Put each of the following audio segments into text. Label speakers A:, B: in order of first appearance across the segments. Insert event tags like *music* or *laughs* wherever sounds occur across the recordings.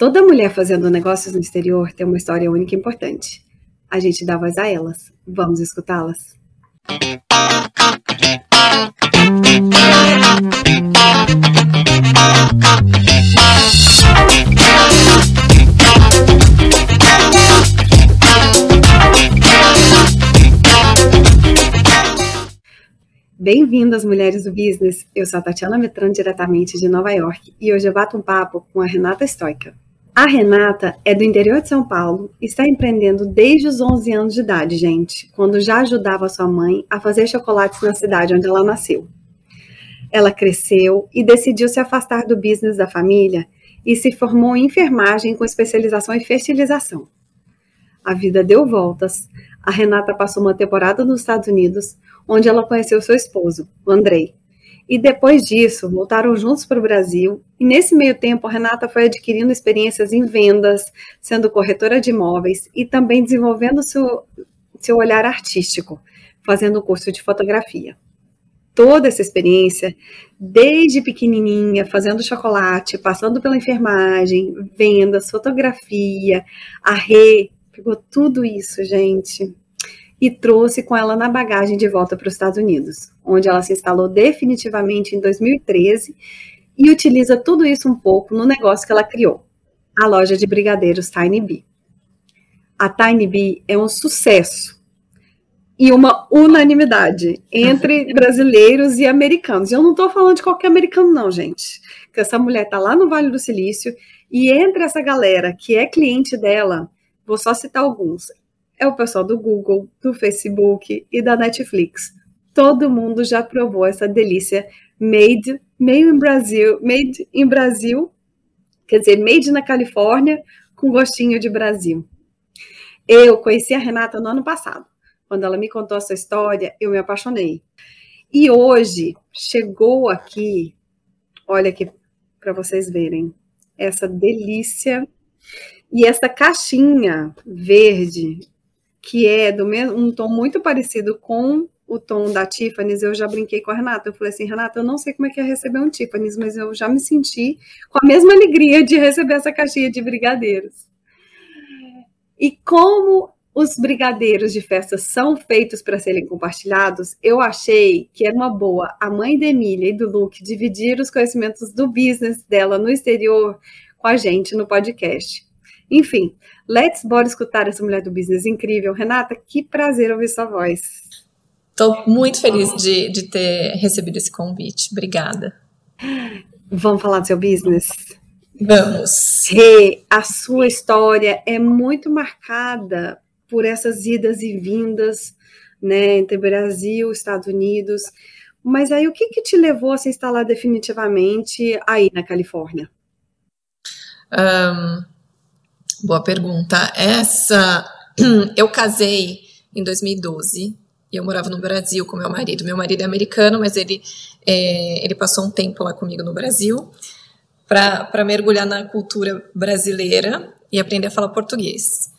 A: Toda mulher fazendo negócios no exterior tem uma história única e importante. A gente dá voz a elas. Vamos escutá-las? Bem-vindas, mulheres do business. Eu sou a Tatiana Metran, diretamente de Nova York, e hoje eu bato um papo com a Renata Stoica. A Renata é do interior de São Paulo e está empreendendo desde os 11 anos de idade, gente, quando já ajudava sua mãe a fazer chocolates na cidade onde ela nasceu. Ela cresceu e decidiu se afastar do business da família e se formou em enfermagem com especialização em fertilização. A vida deu voltas. A Renata passou uma temporada nos Estados Unidos, onde ela conheceu seu esposo, o Andrei. E depois disso, voltaram juntos para o Brasil. E nesse meio tempo, a Renata foi adquirindo experiências em vendas, sendo corretora de imóveis e também desenvolvendo seu, seu olhar artístico, fazendo curso de fotografia. Toda essa experiência, desde pequenininha, fazendo chocolate, passando pela enfermagem, vendas, fotografia, a Rê, pegou tudo isso, gente, e trouxe com ela na bagagem de volta para os Estados Unidos, onde ela se instalou definitivamente em 2013 e utiliza tudo isso um pouco no negócio que ela criou, a loja de brigadeiros Tiny Bee. A Tiny Bee é um sucesso e uma unanimidade entre *laughs* brasileiros e americanos. Eu não estou falando de qualquer americano, não, gente. Que essa mulher está lá no Vale do Silício e entre essa galera que é cliente dela, vou só citar alguns é o pessoal do Google, do Facebook e da Netflix. Todo mundo já provou essa delícia made, made in Brasil, made in Brasil, quer dizer, made na Califórnia, com gostinho de Brasil. Eu conheci a Renata no ano passado. Quando ela me contou essa história, eu me apaixonei. E hoje chegou aqui, olha aqui para vocês verem, essa delícia e essa caixinha verde que é do mesmo um tom muito parecido com o tom da Tiffany's, eu já brinquei com a Renata. Eu falei assim, Renata, eu não sei como é que é receber um Tiffany's, mas eu já me senti com a mesma alegria de receber essa caixinha de brigadeiros. E como os brigadeiros de festa são feitos para serem compartilhados, eu achei que era uma boa a mãe da Emília e do Luke dividir os conhecimentos do business dela no exterior com a gente no podcast. Enfim, let's bora escutar essa mulher do business incrível. Renata, que prazer ouvir sua voz.
B: Estou muito feliz de, de ter recebido esse convite. Obrigada.
A: Vamos falar do seu business?
B: Vamos.
A: Rê, a sua história é muito marcada por essas idas e vindas, né, entre Brasil e Estados Unidos. Mas aí, o que, que te levou a se instalar definitivamente aí na Califórnia?
B: Um, Boa pergunta. Essa. *clears throat* Eu casei em 2012 e eu morava no Brasil com meu marido. Meu marido é americano, mas ele, é, ele passou um tempo lá comigo no Brasil para mergulhar na cultura brasileira e aprender a falar português.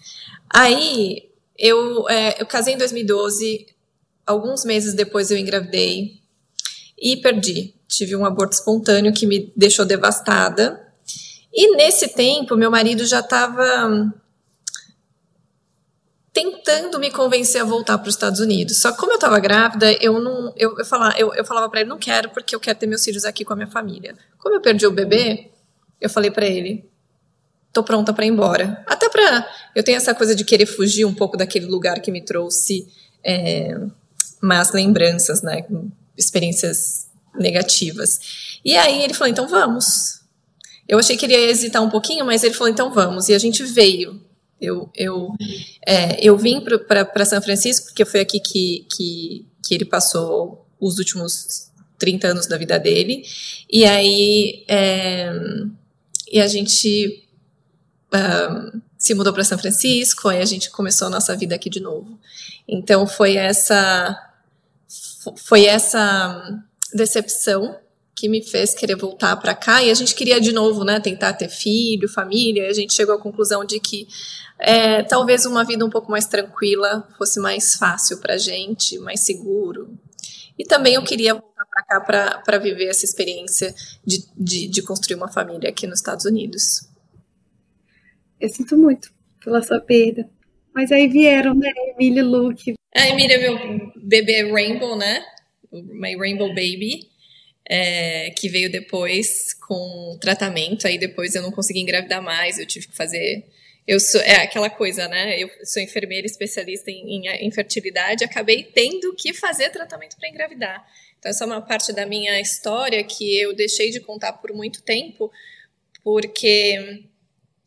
B: Aí eu, é, eu casei em 2012, alguns meses depois eu engravidei e perdi. Tive um aborto espontâneo que me deixou devastada e nesse tempo, meu marido já estava tentando me convencer a voltar para os Estados Unidos. Só que como eu estava grávida, eu não, eu, eu falava, eu, eu falava para ele não quero porque eu quero ter meus filhos aqui com a minha família. Como eu perdi o bebê, eu falei para ele, tô pronta para ir embora. Até para eu tenho essa coisa de querer fugir um pouco daquele lugar que me trouxe é, más lembranças, né, experiências negativas. E aí ele falou, então vamos. Eu achei que ele ia hesitar um pouquinho, mas ele falou, então vamos. E a gente veio. Eu, eu, é, eu vim para São Francisco, porque foi aqui que, que, que ele passou os últimos 30 anos da vida dele. E aí é, e a gente um, se mudou para São Francisco, aí a gente começou a nossa vida aqui de novo. Então foi essa foi essa decepção que me fez querer voltar para cá. E a gente queria de novo, né, tentar ter filho, família. E a gente chegou à conclusão de que é, talvez uma vida um pouco mais tranquila fosse mais fácil para a gente, mais seguro. E também eu queria voltar para cá para viver essa experiência de, de, de construir uma família aqui nos Estados Unidos.
A: Eu sinto muito pela sua perda. Mas aí vieram, né, Emília e Luke.
B: A Emília é meu bebê Rainbow, né? My Rainbow Baby. É, que veio depois com tratamento, aí depois eu não consegui engravidar mais, eu tive que fazer eu sou é aquela coisa, né? Eu sou enfermeira especialista em, em infertilidade, acabei tendo que fazer tratamento para engravidar. Então essa é uma parte da minha história que eu deixei de contar por muito tempo, porque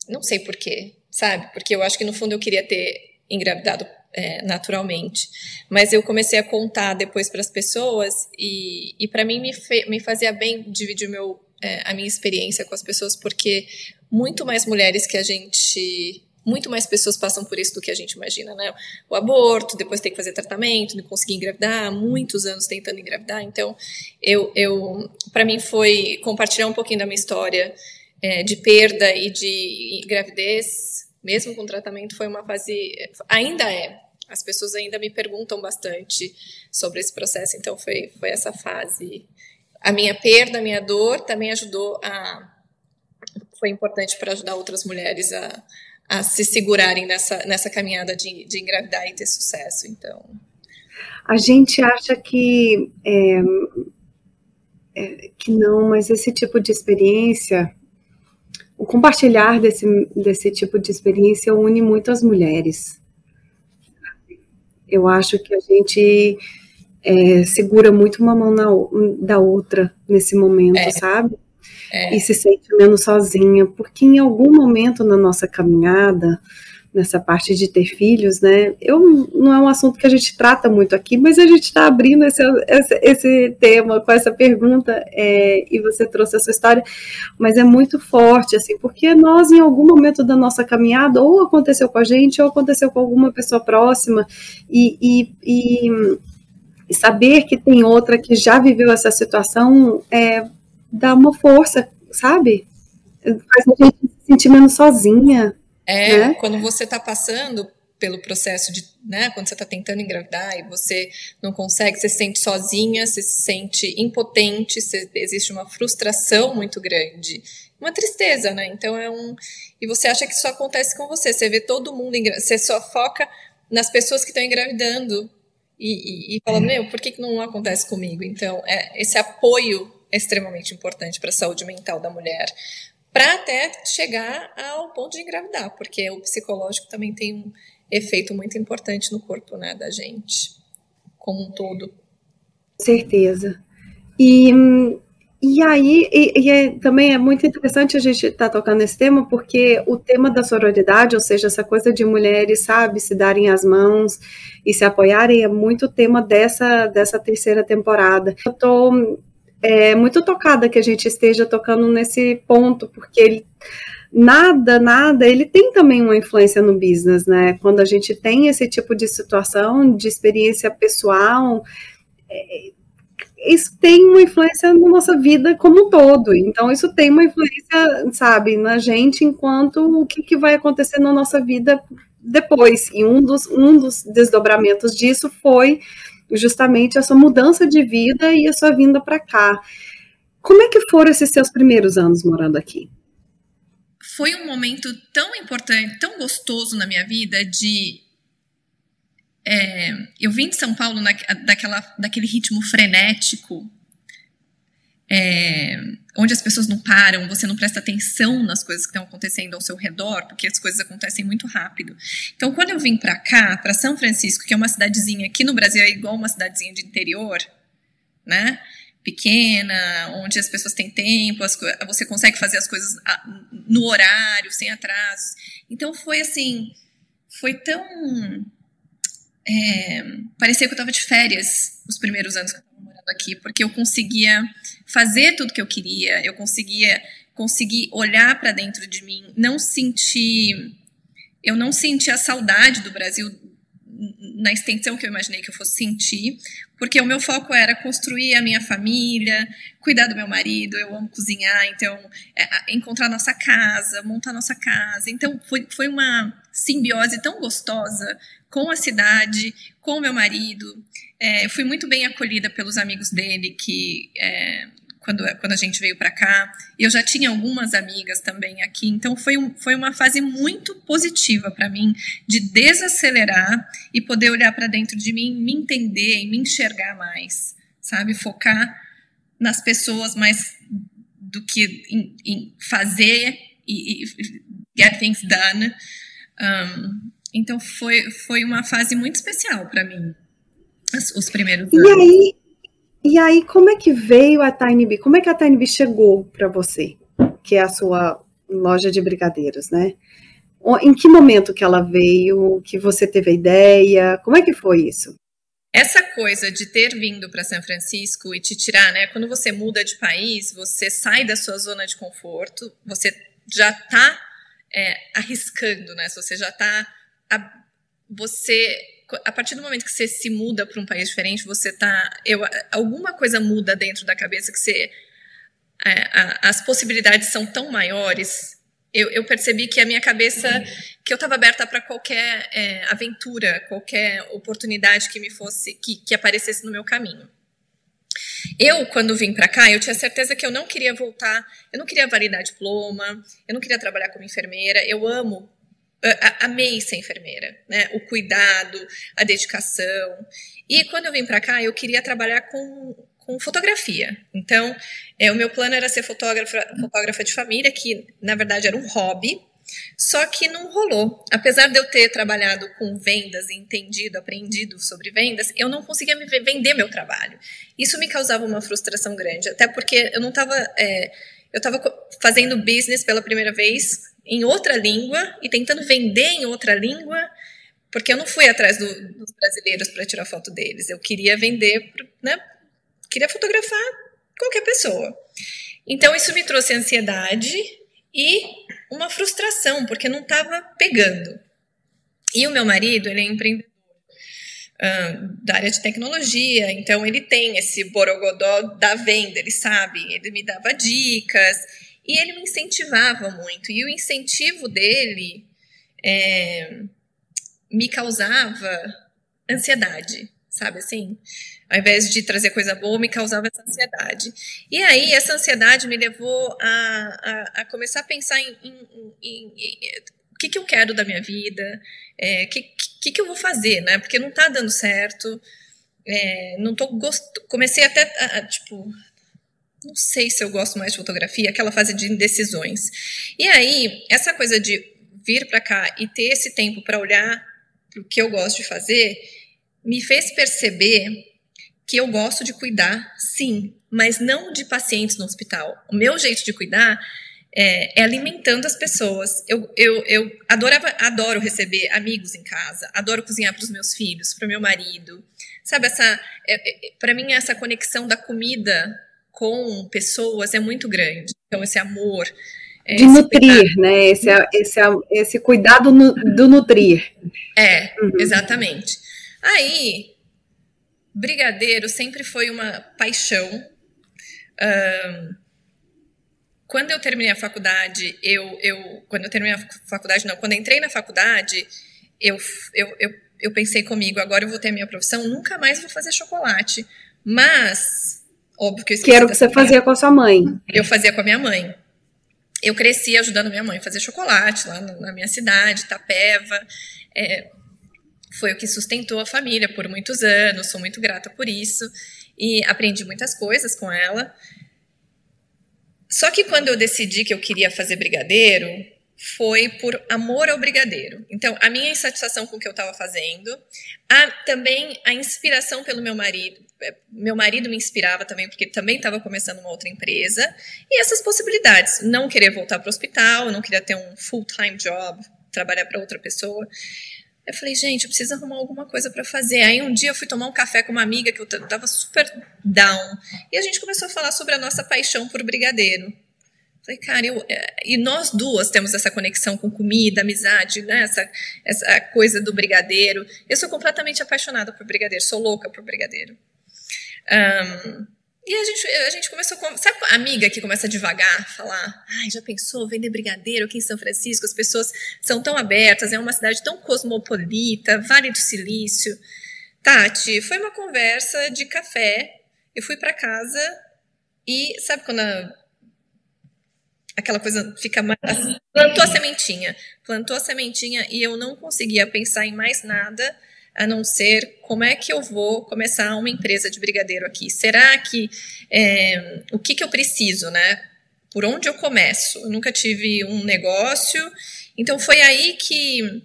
B: não sei porquê, sabe? Porque eu acho que no fundo eu queria ter engravidado é, naturalmente, mas eu comecei a contar depois para as pessoas e, e para mim me, me fazia bem dividir meu é, a minha experiência com as pessoas, porque muito mais mulheres que a gente. Muito mais pessoas passam por isso do que a gente imagina, né? O aborto, depois tem que fazer tratamento, não conseguir engravidar, muitos anos tentando engravidar. Então, eu, eu para mim foi compartilhar um pouquinho da minha história é, de perda e de gravidez, mesmo com tratamento, foi uma fase. Ainda é. As pessoas ainda me perguntam bastante sobre esse processo, então foi, foi essa fase a minha perda, a minha dor também ajudou a. Foi importante para ajudar outras mulheres a, a se segurarem nessa, nessa caminhada de, de engravidar e ter sucesso. Então.
A: A gente acha que. É, é, que não, mas esse tipo de experiência, o compartilhar desse, desse tipo de experiência une muitas mulheres. Eu acho que a gente é, segura muito uma mão na, da outra nesse momento, é. sabe? É. E se sente menos sozinha, porque em algum momento na nossa caminhada, nessa parte de ter filhos, né? Eu não é um assunto que a gente trata muito aqui, mas a gente está abrindo esse, esse, esse, tema com essa pergunta é, e você trouxe essa história, mas é muito forte, assim, porque nós em algum momento da nossa caminhada ou aconteceu com a gente ou aconteceu com alguma pessoa próxima e, e, e e saber que tem outra que já viveu essa situação é, dá uma força, sabe? Faz a gente se sentir menos sozinha.
B: É, né? quando você está passando pelo processo de, né, quando você está tentando engravidar e você não consegue, você se sente sozinha, você se sente impotente, você, existe uma frustração muito grande, uma tristeza, né? Então é um. E você acha que isso acontece com você, você vê todo mundo, você só foca nas pessoas que estão engravidando e, e, e falando, meu, por que, que não acontece comigo? Então, é, esse apoio é extremamente importante para a saúde mental da mulher, para até chegar ao ponto de engravidar, porque o psicológico também tem um efeito muito importante no corpo né, da gente, como um todo.
A: Certeza. E e aí, e, e é, também é muito interessante a gente estar tá tocando nesse tema, porque o tema da sororidade, ou seja, essa coisa de mulheres, sabe, se darem as mãos e se apoiarem, é muito tema dessa, dessa terceira temporada. Eu estou é, muito tocada que a gente esteja tocando nesse ponto, porque ele nada, nada, ele tem também uma influência no business, né? Quando a gente tem esse tipo de situação, de experiência pessoal, é, isso tem uma influência na nossa vida como um todo. Então, isso tem uma influência, sabe, na gente enquanto o que, que vai acontecer na nossa vida depois. E um dos, um dos desdobramentos disso foi justamente a sua mudança de vida e a sua vinda para cá. Como é que foram esses seus primeiros anos morando aqui?
B: Foi um momento tão importante, tão gostoso na minha vida de é, eu vim de São Paulo na, daquela, daquele ritmo frenético, é, onde as pessoas não param, você não presta atenção nas coisas que estão acontecendo ao seu redor, porque as coisas acontecem muito rápido. Então, quando eu vim para cá, para São Francisco, que é uma cidadezinha aqui no Brasil é igual uma cidadezinha de interior, né? Pequena, onde as pessoas têm tempo, as, você consegue fazer as coisas no horário, sem atrasos. Então, foi assim, foi tão é, parecia que eu estava de férias os primeiros anos que eu estava morando aqui, porque eu conseguia fazer tudo que eu queria, eu conseguia conseguir olhar para dentro de mim, não sentir, eu não senti a saudade do Brasil na extensão que eu imaginei que eu fosse sentir, porque o meu foco era construir a minha família, cuidar do meu marido, eu amo cozinhar, então é, encontrar nossa casa, montar nossa casa. Então foi, foi uma simbiose tão gostosa com a cidade, com meu marido. É, fui muito bem acolhida pelos amigos dele que é, quando, quando a gente veio para cá. Eu já tinha algumas amigas também aqui, então foi, um, foi uma fase muito positiva para mim de desacelerar e poder olhar para dentro de mim, me entender e me enxergar mais, sabe? Focar nas pessoas mais do que em, em fazer e, e, get things done. Um, então foi, foi uma fase muito especial para mim, os, os primeiros
A: anos. E aí, e aí, como é que veio a Tiny Bee? Como é que a Tiny Bee chegou para você, que é a sua loja de brigadeiros, né? Em que momento que ela veio, que você teve a ideia? Como é que foi isso?
B: Essa coisa de ter vindo para São Francisco e te tirar, né? Quando você muda de país, você sai da sua zona de conforto, você já está é, arriscando, né? Você já está você a partir do momento que você se muda para um país diferente, você tá. Eu, alguma coisa muda dentro da cabeça que você. É, a, as possibilidades são tão maiores. Eu, eu, percebi que a minha cabeça. que eu estava aberta para qualquer é, aventura, qualquer oportunidade que me fosse. que, que aparecesse no meu caminho. Eu, quando vim para cá, eu tinha certeza que eu não queria voltar, eu não queria validar diploma, eu não queria trabalhar como enfermeira. Eu amo amei ser enfermeira, né? O cuidado, a dedicação. E quando eu vim para cá, eu queria trabalhar com, com fotografia. Então, é, o meu plano era ser fotógrafa, fotógrafa de família, que na verdade era um hobby. Só que não rolou. Apesar de eu ter trabalhado com vendas, entendido, aprendido sobre vendas, eu não conseguia me vender meu trabalho. Isso me causava uma frustração grande, até porque eu não estava. É, eu estava fazendo business pela primeira vez em outra língua e tentando vender em outra língua, porque eu não fui atrás do, dos brasileiros para tirar foto deles. Eu queria vender, né? Queria fotografar qualquer pessoa. Então isso me trouxe ansiedade e uma frustração, porque não estava pegando. E o meu marido, ele é empreendedor uh, da área de tecnologia, então ele tem esse borogodó da venda, ele sabe, ele me dava dicas, e ele me incentivava muito. E o incentivo dele é, me causava ansiedade, sabe assim? Ao invés de trazer coisa boa, me causava essa ansiedade. E aí, essa ansiedade me levou a, a, a começar a pensar em, em, em, em o que, que eu quero da minha vida, o é, que, que, que eu vou fazer, né? Porque não tá dando certo, é, não tô gost... comecei até a, a, tipo não sei se eu gosto mais de fotografia, aquela fase de indecisões. E aí, essa coisa de vir para cá e ter esse tempo para olhar para o que eu gosto de fazer, me fez perceber que eu gosto de cuidar, sim, mas não de pacientes no hospital. O meu jeito de cuidar é, é alimentando as pessoas. Eu, eu, eu adorava, adoro receber amigos em casa, adoro cozinhar para os meus filhos, para o meu marido. Sabe, essa, é, é, para mim, essa conexão da comida com pessoas é muito grande. Então, esse amor.
A: É, de nutrir, cuidado. né? Esse, esse, esse cuidado no, do nutrir.
B: É, uhum. exatamente. Aí, brigadeiro sempre foi uma paixão. Um, quando eu terminei a faculdade, eu, eu. Quando eu terminei a faculdade, não, quando entrei na faculdade, eu, eu, eu, eu pensei comigo, agora eu vou ter a minha profissão, nunca mais vou fazer chocolate. Mas Óbvio que eu
A: Que era o que você fazia com a sua mãe.
B: Eu fazia com a minha mãe. Eu cresci ajudando minha mãe a fazer chocolate lá na minha cidade, Tapeva. É, foi o que sustentou a família por muitos anos, sou muito grata por isso. E aprendi muitas coisas com ela. Só que quando eu decidi que eu queria fazer brigadeiro, foi por amor ao brigadeiro. Então, a minha insatisfação com o que eu estava fazendo, a, também a inspiração pelo meu marido. É, meu marido me inspirava também, porque também estava começando uma outra empresa. E essas possibilidades. Não querer voltar para o hospital, não queria ter um full-time job, trabalhar para outra pessoa. Eu falei, gente, eu preciso arrumar alguma coisa para fazer. Aí um dia eu fui tomar um café com uma amiga que eu estava super down. E a gente começou a falar sobre a nossa paixão por brigadeiro. Falei, cara, eu, é, e nós duas temos essa conexão com comida, amizade, né? essa, essa coisa do brigadeiro. Eu sou completamente apaixonada por brigadeiro, sou louca por brigadeiro. Um, e a gente, a gente começou com. Sabe a amiga que começa devagar, falar? Ai, já pensou vender brigadeiro aqui em São Francisco? As pessoas são tão abertas, é uma cidade tão cosmopolita, Vale do Silício. Tati, foi uma conversa de café. Eu fui para casa E sabe quando a, aquela coisa fica mais. Assim, plantou a sementinha. Plantou a sementinha e eu não conseguia pensar em mais nada a não ser como é que eu vou começar uma empresa de brigadeiro aqui? Será que é, o que, que eu preciso, né? Por onde eu começo? Eu nunca tive um negócio, então foi aí que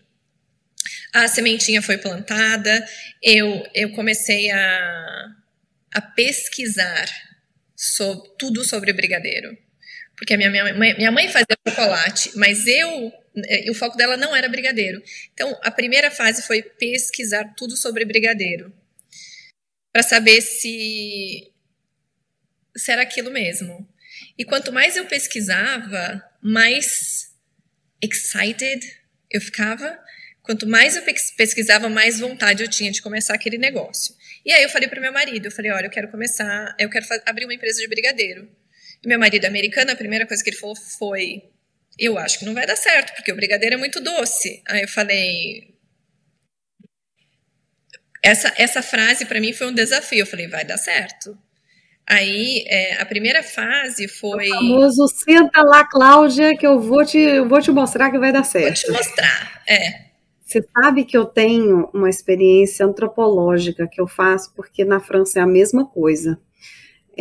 B: a sementinha foi plantada. Eu, eu comecei a, a pesquisar sobre, tudo sobre brigadeiro porque a minha, minha, mãe, minha mãe fazia chocolate, mas eu, o foco dela não era brigadeiro. Então, a primeira fase foi pesquisar tudo sobre brigadeiro, para saber se, se era aquilo mesmo. E quanto mais eu pesquisava, mais excited eu ficava. Quanto mais eu pesquisava, mais vontade eu tinha de começar aquele negócio. E aí eu falei para meu marido, eu falei, olha, eu quero começar, eu quero abrir uma empresa de brigadeiro. E meu marido americano, a primeira coisa que ele falou foi: Eu acho que não vai dar certo, porque o brigadeiro é muito doce. Aí eu falei. Essa, essa frase para mim foi um desafio. Eu falei: Vai dar certo. Aí é, a primeira fase foi. O
A: famoso senta lá, Cláudia, que eu vou te, eu vou te mostrar que vai dar certo.
B: Vou te mostrar, é.
A: Você sabe que eu tenho uma experiência antropológica que eu faço, porque na França é a mesma coisa.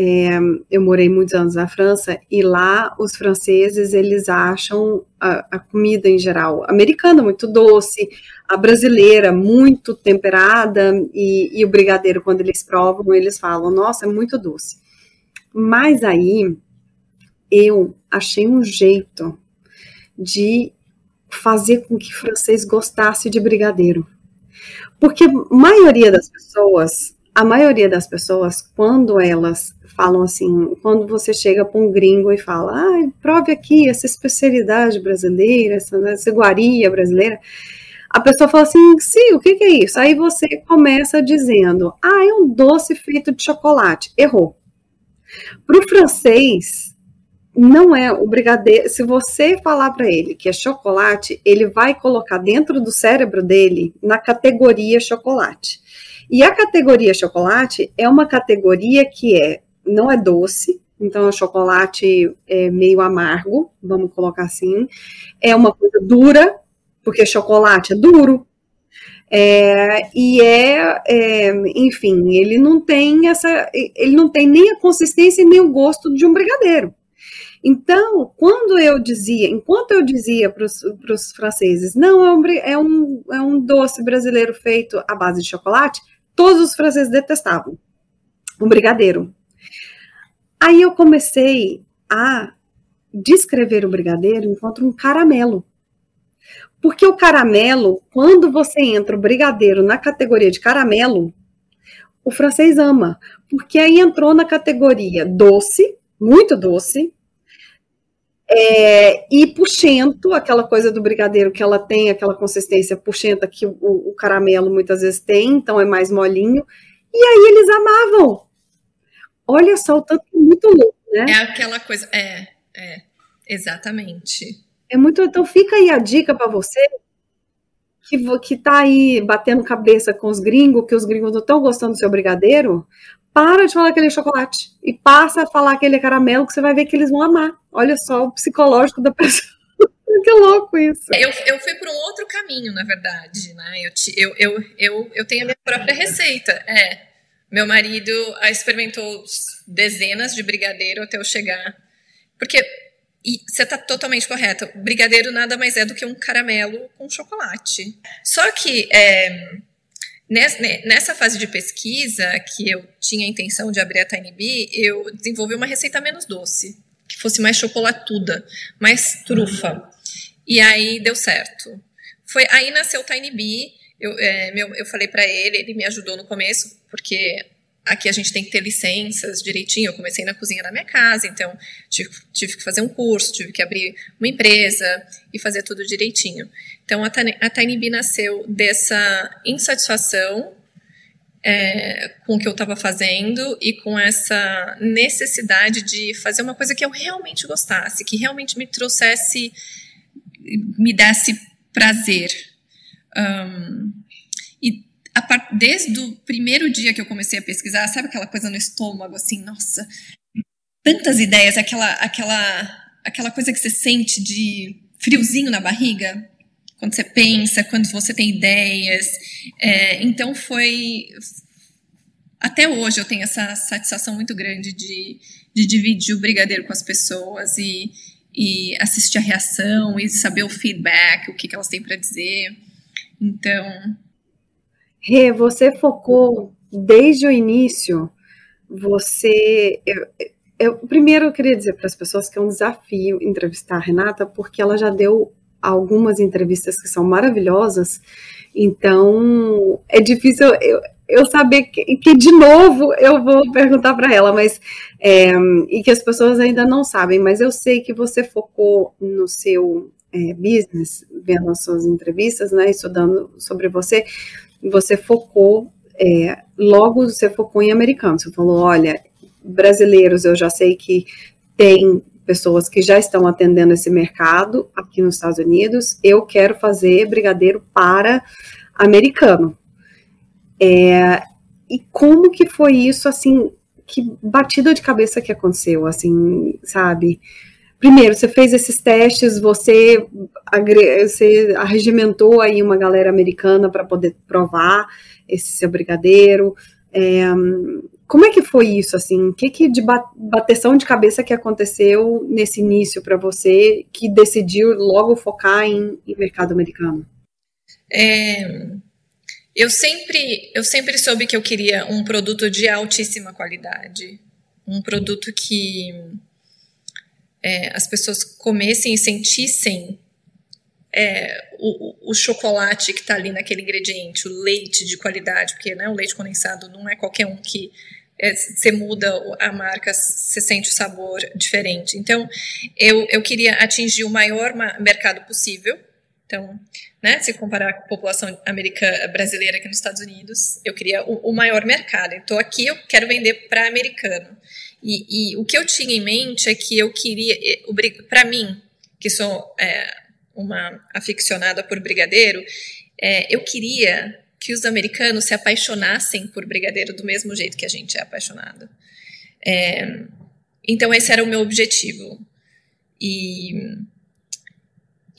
A: É, eu morei muitos anos na França e lá os franceses eles acham a, a, comida em geral americana muito doce, a brasileira muito temperada e, e, o brigadeiro quando eles provam eles falam nossa é muito doce. Mas aí eu achei um jeito de fazer com que o francês gostasse de brigadeiro, porque a maioria das pessoas a maioria das pessoas, quando elas falam assim, quando você chega para um gringo e fala, ah, prove aqui essa especialidade brasileira, essa, essa iguaria brasileira, a pessoa fala assim, sim, o que, que, é isso? Aí você começa dizendo, ah, é um doce feito de chocolate. Errou. Para o francês, não é o brigadeiro. Se você falar para ele que é chocolate, ele vai colocar dentro do cérebro dele na categoria chocolate. E a categoria chocolate é uma categoria que é não é doce, então o chocolate é meio amargo, vamos colocar assim. É uma coisa dura, porque chocolate é duro. É, e é, é, enfim, ele não tem essa, ele não tem nem a consistência nem o gosto de um brigadeiro. Então, quando eu dizia, enquanto eu dizia para os franceses, não, é um, é, um, é um doce brasileiro feito à base de chocolate, todos os franceses detestavam o brigadeiro. Aí eu comecei a descrever o brigadeiro enquanto um caramelo. Porque o caramelo, quando você entra o brigadeiro na categoria de caramelo, o francês ama, porque aí entrou na categoria doce, muito doce, é, e puxento, aquela coisa do brigadeiro que ela tem, aquela consistência puxenta que o, o, caramelo muitas vezes tem, então é mais molinho. E aí eles amavam. Olha só o tanto muito louco, né?
B: É aquela coisa, é, é, exatamente.
A: É muito, então fica aí a dica para você que, que tá aí batendo cabeça com os gringos, que os gringos não estão gostando do seu brigadeiro, para de falar aquele chocolate e passa a falar aquele caramelo que você vai ver que eles vão amar. Olha só o psicológico da pessoa. *laughs* que louco isso.
B: Eu, eu fui por um outro caminho, na verdade, né? Eu, eu, eu, eu, eu tenho a minha própria receita. É. Meu marido experimentou dezenas de brigadeiro até eu chegar. Porque e você está totalmente correta. Brigadeiro nada mais é do que um caramelo com chocolate. Só que é, Nessa fase de pesquisa, que eu tinha a intenção de abrir a Tiny Bee, eu desenvolvi uma receita menos doce, que fosse mais chocolatuda, mais trufa. E aí deu certo. Foi Aí nasceu o Tiny Bee, eu, é, meu, eu falei para ele, ele me ajudou no começo, porque aqui a gente tem que ter licenças direitinho. Eu comecei na cozinha da minha casa, então tive, tive que fazer um curso, tive que abrir uma empresa e fazer tudo direitinho. Então a, Tiny Bee nasceu dessa insatisfação é, com o que eu estava fazendo e com essa necessidade de fazer uma coisa que eu realmente gostasse, que realmente me trouxesse, me desse prazer. Um, desde o primeiro dia que eu comecei a pesquisar, sabe aquela coisa no estômago, assim, nossa, tantas ideias, aquela, aquela, aquela coisa que você sente de friozinho na barriga, quando você pensa, quando você tem ideias. É, então foi. Até hoje eu tenho essa satisfação muito grande de, de dividir o brigadeiro com as pessoas e, e assistir a reação e saber o feedback, o que, que elas têm para dizer. Então.
A: Rê, você focou desde o início, você. Eu, eu, primeiro, eu queria dizer para as pessoas que é um desafio entrevistar a Renata, porque ela já deu algumas entrevistas que são maravilhosas, então é difícil eu, eu saber que, que, de novo eu vou perguntar para ela, mas é, e que as pessoas ainda não sabem, mas eu sei que você focou no seu é, business, vendo as suas entrevistas, né, estudando sobre você, você focou é, logo você focou em americanos. Você falou, olha, brasileiros eu já sei que tem pessoas que já estão atendendo esse mercado aqui nos Estados Unidos. Eu quero fazer brigadeiro para americano. É, e como que foi isso, assim, que batida de cabeça que aconteceu, assim, sabe? Primeiro, você fez esses testes, você, você arregimentou aí uma galera americana para poder provar esse seu brigadeiro. É, como é que foi isso, assim? O que, que de bateção de cabeça que aconteceu nesse início para você que decidiu logo focar em, em mercado americano?
B: É, eu sempre, eu sempre soube que eu queria um produto de altíssima qualidade, um produto que é, as pessoas comessem e sentissem é, o, o, chocolate que está ali naquele ingrediente, o leite de qualidade, porque né, o leite condensado não é qualquer um que é, você muda a marca, você sente o sabor diferente. Então, eu, eu queria atingir o maior mercado possível. Então, né, se comparar com a população americana, brasileira aqui nos Estados Unidos, eu queria o, o maior mercado. Então, aqui eu quero vender para americano. E, e, o que eu tinha em mente é que eu queria, para mim, que sou é, uma aficionada por brigadeiro, é, eu queria que os americanos se apaixonassem por brigadeiro do mesmo jeito que a gente é apaixonado. É, então esse era o meu objetivo. E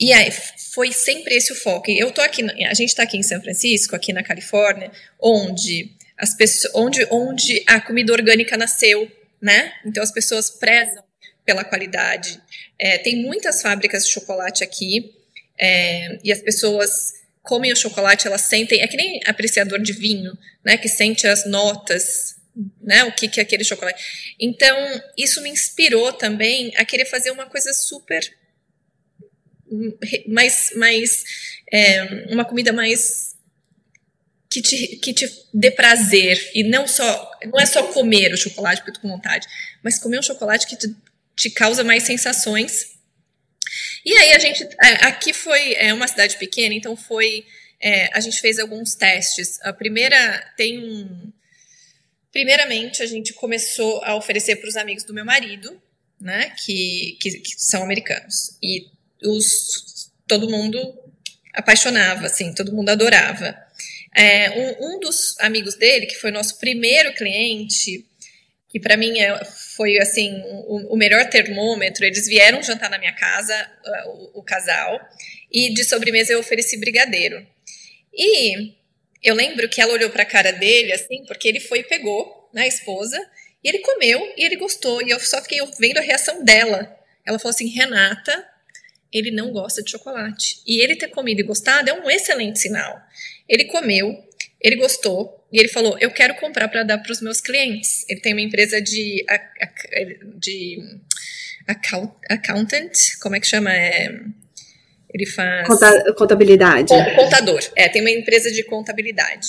B: e aí, foi sempre esse o foco. Eu tô aqui, a gente está aqui em São Francisco, aqui na Califórnia, onde as pessoas, onde, onde a comida orgânica nasceu, né? Então as pessoas prezam pela qualidade. É, tem muitas fábricas de chocolate aqui é, e as pessoas comem o chocolate, elas sentem, é que nem apreciador de vinho, né, que sente as notas, né, o que, que é aquele chocolate. Então, isso me inspirou também a querer fazer uma coisa super mais, mais é, uma comida mais que te, que te dê prazer e não só não é só comer o chocolate porque eu com vontade, mas comer um chocolate que te, te causa mais sensações. E aí a gente aqui foi é uma cidade pequena, então foi é, a gente fez alguns testes. A primeira tem um primeiramente a gente começou a oferecer para os amigos do meu marido, né, que, que, que são americanos e os todo mundo apaixonava, assim, todo mundo adorava. É, um, um, dos amigos dele, que foi nosso primeiro cliente, que para mim é, foi assim o, o, melhor termômetro. Eles vieram jantar na minha casa, o, o, casal, e de sobremesa eu ofereci brigadeiro. E eu lembro que ela olhou para a cara dele assim, porque ele foi e pegou, né, a esposa, e ele comeu e ele gostou. E eu só fiquei vendo a reação dela. Ela falou assim: Renata, ele não gosta de chocolate. E ele ter comido e gostado é um excelente sinal. Ele comeu, ele gostou e ele falou: Eu quero comprar para dar para os meus clientes. Ele tem uma empresa de, de accountant, como é que chama? É, ele faz.
A: Contabilidade.
B: Contador. É, tem uma empresa de contabilidade.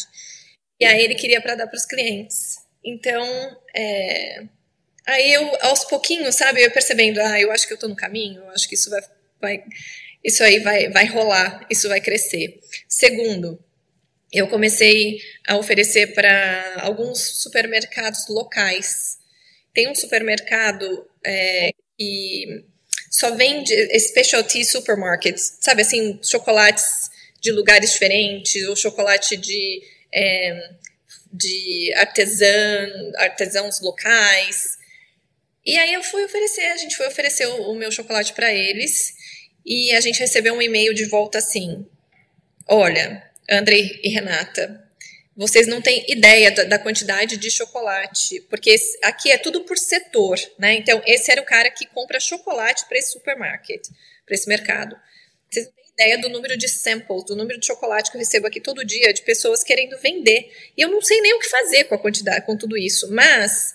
B: E aí ele queria para dar para os clientes. Então, é, aí eu, aos pouquinhos, sabe, eu percebendo, ah, eu acho que eu estou no caminho, eu acho que isso vai, vai isso aí vai, vai rolar, isso vai crescer. Segundo, eu comecei a oferecer para alguns supermercados locais. Tem um supermercado é, que só vende specialty supermarkets, sabe assim, chocolates de lugares diferentes, ou chocolate de, é, de artesã, artesãos locais. E aí eu fui oferecer, a gente foi oferecer o, o meu chocolate para eles e a gente recebeu um e-mail de volta assim: Olha, Andrei e Renata, vocês não têm ideia da, da, quantidade de chocolate, porque aqui é tudo por setor, né? Então, esse era o cara que compra chocolate para esse supermarket, para esse mercado. Vocês não têm ideia do número de samples, do número de chocolate que eu recebo aqui todo dia, de pessoas querendo vender. E eu não sei nem o que fazer com a quantidade, com tudo isso. Mas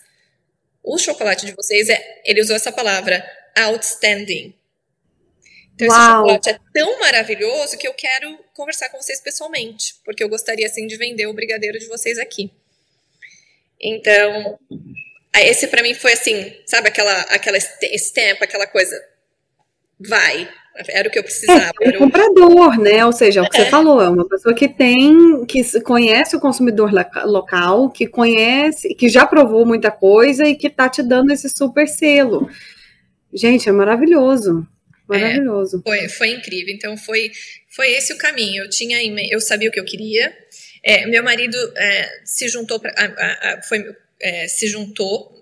B: o chocolate de vocês, é, ele usou essa palavra, outstanding. Então, Uau. esse chocolate é tão maravilhoso que eu quero conversar com vocês pessoalmente, porque eu gostaria, assim, de vender o brigadeiro de vocês aqui. Então, esse para mim foi assim, sabe aquela aquela stamp, aquela coisa, vai, era o que eu precisava.
A: É,
B: é
A: um comprador, né? Ou seja, é o que é. você falou, é uma pessoa que tem, que conhece o consumidor local, que conhece, que já provou muita coisa e que tá te dando esse super selo. Gente, é maravilhoso. Maravilhoso.
B: É, foi, foi incrível. Então foi, foi esse o caminho. Eu tinha, eu sabia o que eu queria. É, meu marido é, se juntou pra, a, a, foi, é, se juntou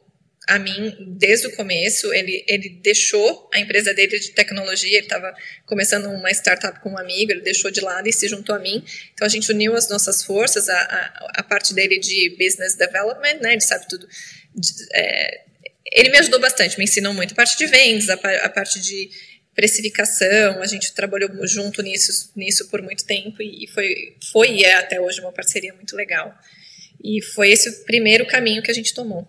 B: a mim desde o começo. Ele, ele deixou a empresa dele de tecnologia. Ele estava começando uma startup com um amigo. Ele deixou de lado e se juntou a mim. Então a gente uniu as nossas forças. A, a, a parte dele de business development, né? Ele sabe tudo. De, é, ele me ajudou bastante, me ensinou muito a parte de vendas, a, a parte de precificação, a gente trabalhou junto nisso, nisso por muito tempo e foi, foi e é até hoje uma parceria muito legal. E foi esse o primeiro caminho que a gente tomou,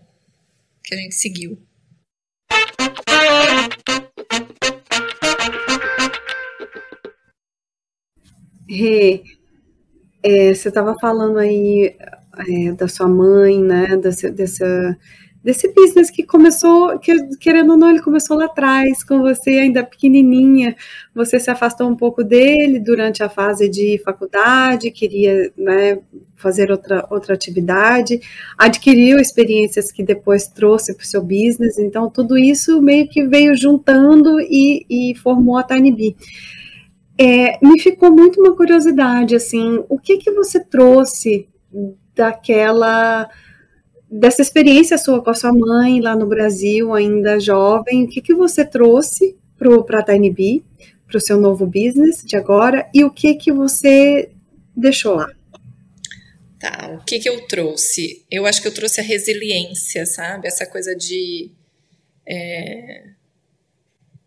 B: que a gente seguiu.
A: Rê, é, você estava falando aí é, da sua mãe, né, dessa, dessa desse business que começou, que, querendo ou não, ele começou lá atrás, com você ainda pequenininha, você se afastou um pouco dele durante a fase de faculdade, queria né, fazer outra, outra atividade, adquiriu experiências que depois trouxe para o seu business, então tudo isso meio que veio juntando e, e formou a Tiny Bee. É, me ficou muito uma curiosidade, assim, o que que você trouxe daquela dessa experiência sua com a sua mãe lá no Brasil, ainda jovem, o que, que você trouxe para a Tiny Bee, para o seu novo business de agora, e o que, que você deixou lá?
B: Tá, o que, que eu trouxe? Eu acho que eu trouxe a resiliência, sabe? Essa coisa de. É,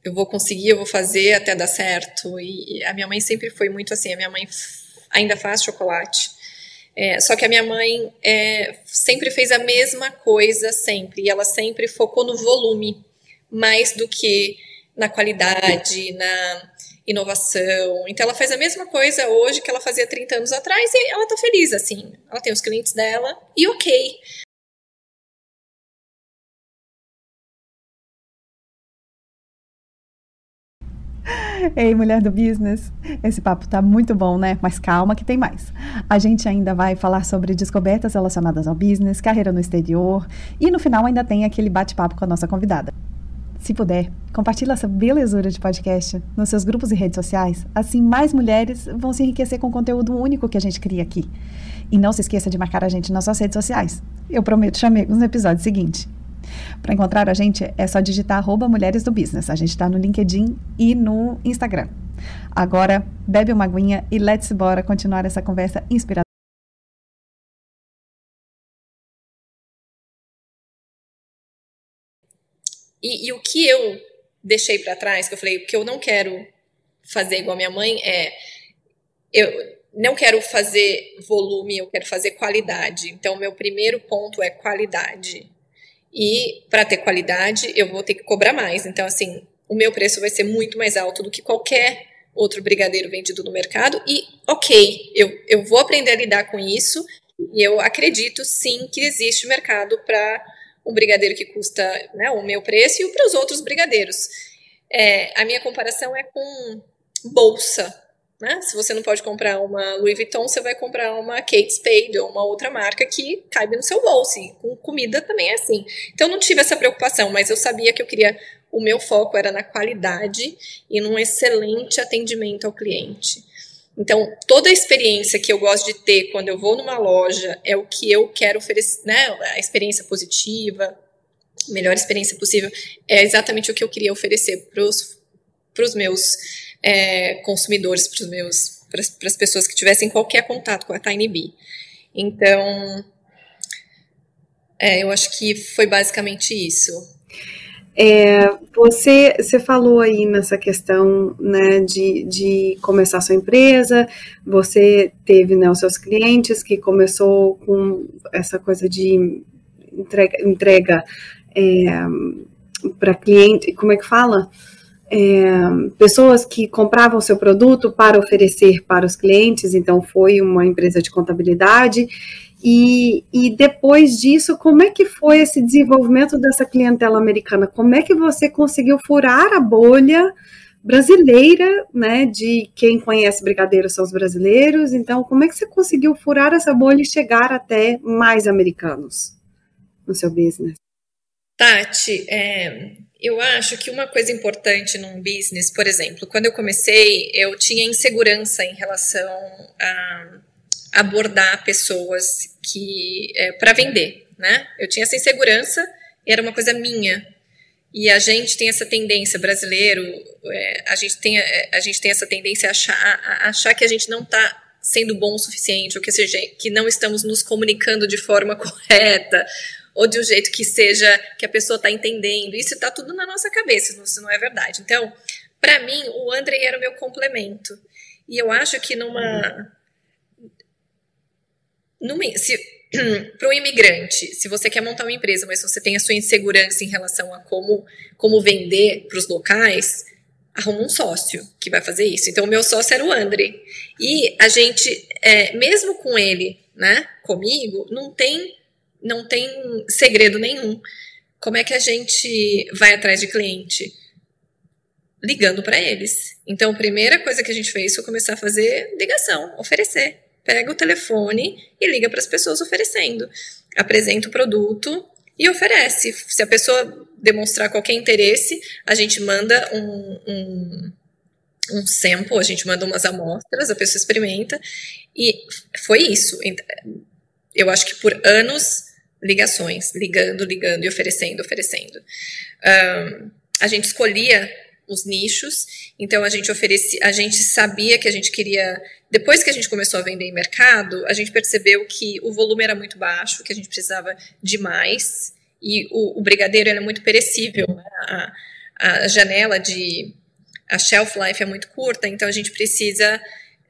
B: eu vou conseguir, eu vou fazer até dar certo. E a minha mãe sempre foi muito assim. A minha mãe ainda faz chocolate. É, só que a minha mãe é, sempre fez a mesma coisa, sempre. E ela sempre focou no volume, mais do que na qualidade, na inovação. Então, ela faz a mesma coisa hoje que ela fazia 30 anos atrás e ela tá feliz, assim. Ela tem os clientes dela e ok. *laughs*
C: Ei, mulher do business, esse papo tá muito bom, né? Mas calma que tem mais. A gente ainda vai falar sobre descobertas relacionadas ao business, carreira no exterior e no final ainda tem aquele bate-papo com a nossa convidada. Se puder, compartilhe essa belezura de podcast nos seus grupos e redes sociais, assim mais mulheres vão se enriquecer com o conteúdo único que a gente cria aqui. E não se esqueça de marcar a gente nas suas redes sociais. Eu prometo chamei no episódio seguinte. Para encontrar a gente é só digitar arroba Mulheres do Business. A gente está no LinkedIn e no Instagram. Agora, bebe uma aguinha e let's bora continuar essa conversa inspiradora.
B: E, e, o que eu deixei para trás, que eu falei, que eu não quero fazer igual minha mãe é. Eu não quero fazer volume, eu quero fazer qualidade. Então, meu primeiro ponto é qualidade. E para ter qualidade, eu vou ter que cobrar mais. Então, assim, o meu preço vai ser muito mais alto do que qualquer outro brigadeiro vendido no mercado. E, ok, eu, eu vou aprender a lidar com isso. E eu acredito, sim, que existe mercado para um brigadeiro que custa né, o meu preço e para os outros brigadeiros. É, a minha comparação é com bolsa. Né? Se você não pode comprar uma Louis Vuitton, você vai comprar uma Kate Spade ou uma outra marca que caiba no seu bolso. E com comida também é assim. Então não tive essa preocupação, mas eu sabia que eu queria. O meu foco era na qualidade e num excelente atendimento ao cliente. Então, toda a experiência que eu gosto de ter quando eu vou numa loja é o que eu quero oferecer, né? A experiência positiva, melhor experiência possível, é exatamente o que eu queria oferecer para os meus é, consumidores, para os meus para as pessoas que tivessem qualquer contato com a Tiny Bee. Então, é, eu acho que foi basicamente isso.
A: É, você, você falou aí nessa questão né, de, de começar sua empresa, você teve né, os seus clientes que começou com essa coisa de entrega, entrega é, para cliente, como é que fala? É, pessoas que compravam seu produto para oferecer para os clientes, então foi uma empresa de contabilidade. E, e depois disso, como é que foi esse desenvolvimento dessa clientela americana? Como é que você conseguiu furar a bolha brasileira, né? De quem conhece brigadeiro são os brasileiros. Então, como é que você conseguiu furar essa bolha e chegar até mais americanos? no seu business?
B: Tati, é, eu acho que uma coisa importante num business, por exemplo, quando eu comecei, eu tinha insegurança em relação a abordar pessoas que é, para vender, né? Eu tinha essa insegurança, era uma coisa minha. E a gente tem essa tendência, brasileiro, é, a, gente tem, é, a gente tem essa tendência a achar, a achar que a gente não está sendo bom o suficiente, ou que, seja, que não estamos nos comunicando de forma *laughs* correta, ou de um jeito que seja que a pessoa está entendendo. Isso está tudo na nossa cabeça, isso não é verdade. Então, para mim, o André era o meu complemento. E eu acho que numa. numa para *clears throat* um imigrante, se você quer montar uma empresa, mas você tem a sua insegurança em relação a como, como vender para os locais, arruma um sócio que vai fazer isso. Então, o meu sócio era o André. E a gente, é, mesmo com ele, né, comigo, não tem não tem segredo nenhum. Como é que a gente vai atrás de cliente? Ligando para eles. Então, a primeira coisa que a gente fez foi começar a fazer ligação, oferecer. Pega o telefone e liga para as pessoas oferecendo. Apresenta o produto e oferece. Se a pessoa demonstrar qualquer interesse, a gente manda um, um, um sample, a gente manda umas amostras, a pessoa experimenta. E foi isso. Eu acho que por anos ligações, ligando, ligando e oferecendo, oferecendo. Um, a gente escolhia os nichos, então a gente oferecia, a gente sabia que a gente queria. Depois que a gente começou a vender em mercado, a gente percebeu que o volume era muito baixo, que a gente precisava de mais, e o, o brigadeiro era muito perecível, né? a, a janela de. A shelf life é muito curta, então a gente precisa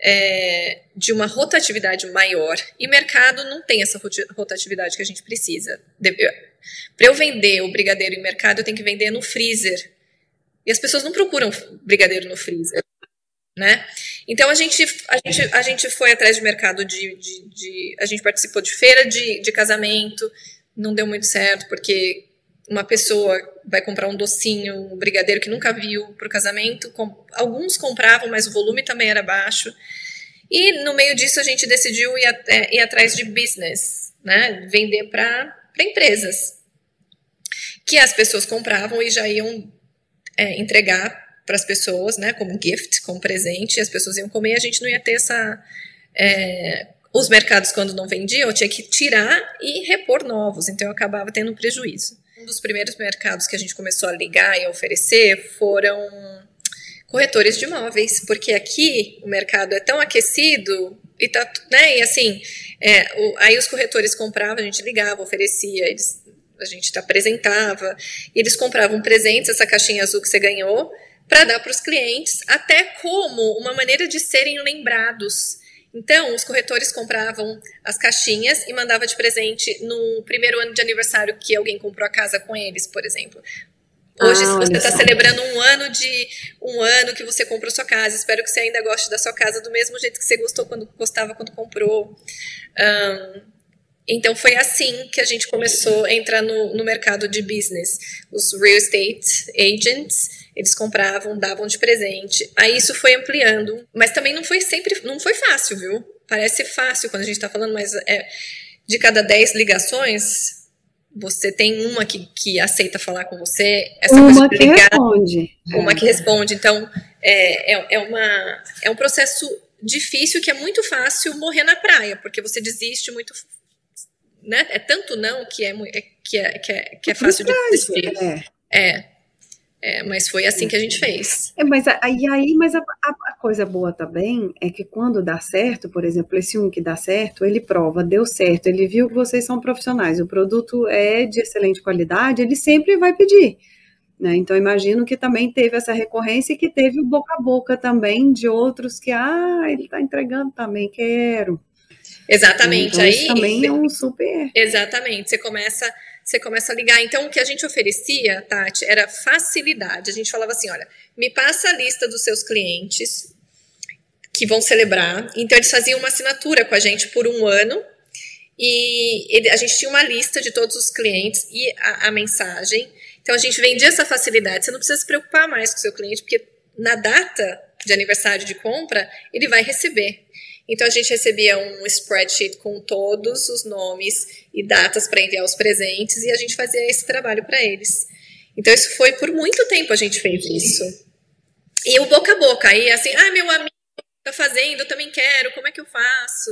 B: é, de uma rotatividade maior. E mercado não tem essa rotatividade que a gente precisa. Para eu vender o brigadeiro em mercado, eu tenho que vender no freezer. E as pessoas não procuram brigadeiro no freezer. Né? Então a gente, a gente, a gente foi atrás de mercado de, de, de a gente participou de feira de, de casamento, não deu muito certo porque uma pessoa vai comprar um docinho, um brigadeiro que nunca viu para o casamento. Alguns compravam, mas o volume também era baixo. E no meio disso a gente decidiu ir, é, ir atrás de business, né? Vender para empresas. Que as pessoas compravam e já iam é, entregar para as pessoas, né? Como gift, como presente, e as pessoas iam comer e a gente não ia ter essa. É, os mercados, quando não vendiam, eu tinha que tirar e repor novos, então eu acabava tendo prejuízo. Um dos primeiros mercados que a gente começou a ligar e a oferecer foram corretores de imóveis, porque aqui o mercado é tão aquecido e tá, né? E assim, é, o, aí os corretores compravam, a gente ligava, oferecia, eles, a gente apresentava, e eles compravam presentes, essa caixinha azul que você ganhou, para dar para os clientes, até como uma maneira de serem lembrados então, os corretores compravam as caixinhas e mandava de presente no primeiro ano de aniversário que alguém comprou a casa com eles, por exemplo. Hoje ah, você está celebrando um ano de um ano que você comprou sua casa. Espero que você ainda goste da sua casa do mesmo jeito que você gostou quando gostava quando comprou. Um, então foi assim que a gente começou a entrar no, no mercado de business. Os real estate agents eles compravam, davam de presente. Aí isso foi ampliando, mas também não foi sempre, não foi fácil, viu? Parece fácil quando a gente está falando, mas é, de cada 10 ligações, você tem uma que, que aceita falar com você, essa
A: uma
B: coisa
A: de ligar, que responde.
B: Uma que responde. Então, é, é, é, uma, é um processo difícil que é muito fácil morrer na praia, porque você desiste muito né? É tanto não que é, é que é, que é, que é fácil de desistir. É. é. É, mas foi assim que a gente fez.
A: É, mas aí, aí mas a, a, a, coisa boa também é que quando dá certo, por exemplo, esse um que dá certo, ele prova, deu certo, ele viu que vocês são profissionais, o produto é de excelente qualidade, ele sempre vai pedir. Né? Então, imagino que também teve essa recorrência e que teve o boca a boca também de outros que, ah, ele está entregando também, quero.
B: Exatamente.
A: Então, aí também é um super.
B: Exatamente. Você começa, você começa a ligar. Então, o que a gente oferecia, Tati, era facilidade. A gente falava assim: olha, me passa a lista dos seus clientes que vão celebrar. Então, eles faziam uma assinatura com a gente por um ano. E ele, a gente tinha uma lista de todos os clientes e a, a mensagem. Então, a gente vendia essa facilidade. Você não precisa se preocupar mais com o seu cliente, porque na data de aniversário de compra, ele vai receber. Então a gente recebia um spreadsheet com todos os nomes e datas para enviar os presentes e a gente fazia esse trabalho para eles. Então isso foi por muito tempo a gente fez isso. E o boca a boca, aí assim, ah, meu amigo tá fazendo, eu também quero, como é que eu faço?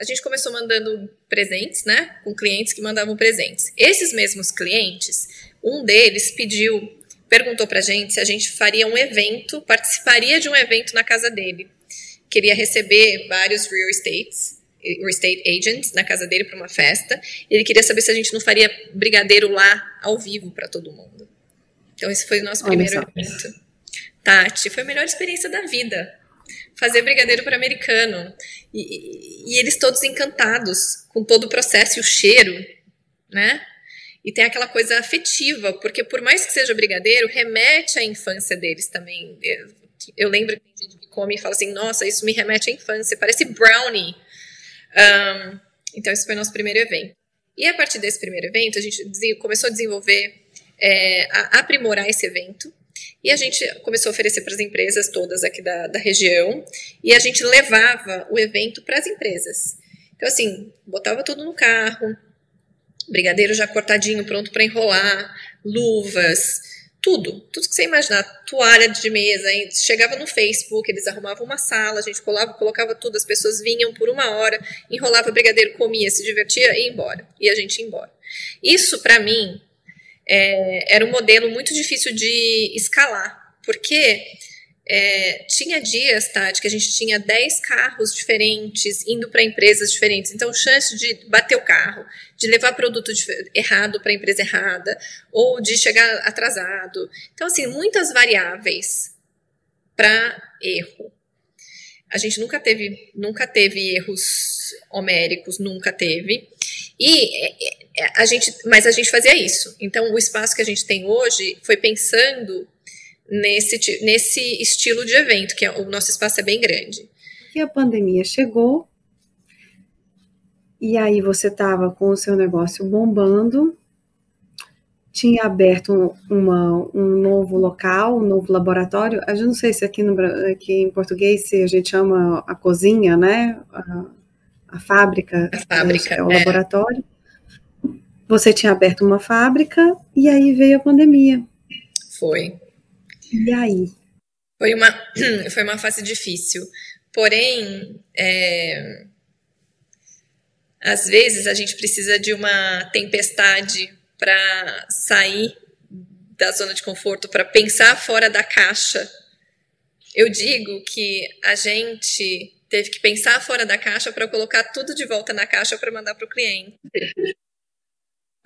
B: A gente começou mandando presentes, né, com clientes que mandavam presentes. Esses mesmos clientes, um deles pediu, perguntou pra gente se a gente faria um evento, participaria de um evento na casa dele queria receber vários real estates, real estate agents na casa dele para uma festa. ele queria saber se a gente não faria brigadeiro lá ao vivo para todo mundo. Então esse foi o nosso primeiro evento. Tati, foi a melhor experiência da vida. Fazer brigadeiro para americano. E, e, e, eles todos encantados com todo o processo e o cheiro, né? E tem aquela coisa afetiva, porque por mais que seja brigadeiro, remete à infância deles também. Eu, eu lembro que tem gente come e fala assim, nossa, isso me remete à infância, parece brownie. Um, então, esse foi nosso primeiro evento. E a partir desse primeiro evento, a gente começou a desenvolver, é, a aprimorar esse evento. E a gente começou a oferecer para as empresas todas aqui da, da região. E a gente levava o evento para as empresas. Então, assim, botava tudo no carro, brigadeiro já cortadinho, pronto para enrolar, luvas, tudo, tudo que você imaginar, toalha de mesa, chegava no Facebook, eles arrumavam uma sala, a gente colava, colocava tudo, as pessoas vinham por uma hora, enrolava brigadeiro, comia, se divertia e ia embora, e a gente ia embora. Isso, para mim, é, era um modelo muito difícil de escalar, porque é, tinha dias, Tati, que a gente tinha 10 carros diferentes indo para empresas diferentes. Então, chance de bater o carro, de levar produto errado para a empresa errada, ou de chegar atrasado. Então, assim, muitas variáveis para erro. A gente nunca teve, nunca teve erros homéricos, nunca teve. E é, é, a gente, mas a gente fazia isso. Então, o espaço que a gente tem hoje foi pensando nesse, nesse estilo de evento, que é, o nosso espaço é bem grande.
A: E a pandemia chegou, e aí você estava com o seu negócio bombando, tinha aberto uma, um novo local, um novo laboratório. Eu não sei se aqui, no, aqui em português se a gente chama a cozinha, né? A, a fábrica,
B: a fábrica
A: é o é. laboratório. Você tinha aberto uma fábrica e aí veio a pandemia.
B: Foi.
A: E aí?
B: Foi uma, *clears throat* foi uma fase difícil. Porém, é, às vezes a gente precisa de uma tempestade para sair da zona de conforto, para pensar fora da caixa. Eu digo que a gente teve que pensar fora da caixa para colocar tudo de volta na caixa para mandar para o cliente.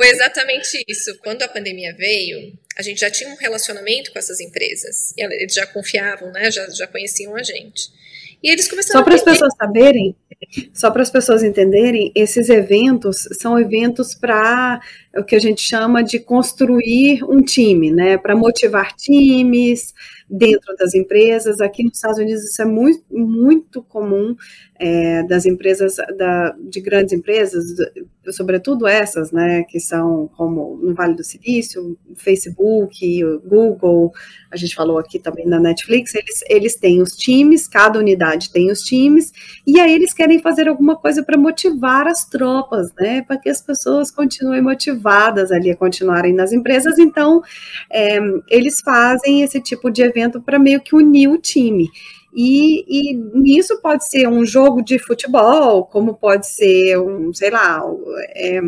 B: Foi exatamente isso. Quando a pandemia veio, a gente já tinha um relacionamento com essas empresas. eles já confiavam, né? Já, já conheciam a gente. E eles começaram
A: Só para as pessoas saberem, só para as pessoas entenderem, esses eventos são eventos para o que a gente chama de construir um time, né? Para motivar times dentro das empresas. Aqui nos Estados Unidos isso é muito, muito comum é, das empresas, da, de grandes empresas, sobretudo essas, né, que são como no Vale do Silício, Facebook, Google, a gente falou aqui também na Netflix, eles, eles têm os times, cada unidade tem os times, e aí eles querem fazer alguma coisa para motivar as tropas, né, para que as pessoas continuem motivadas ali a continuarem nas empresas, então é, eles fazem esse tipo de evento para meio que unir o time. E, e nisso pode ser um jogo de futebol, como pode ser um, sei lá, é,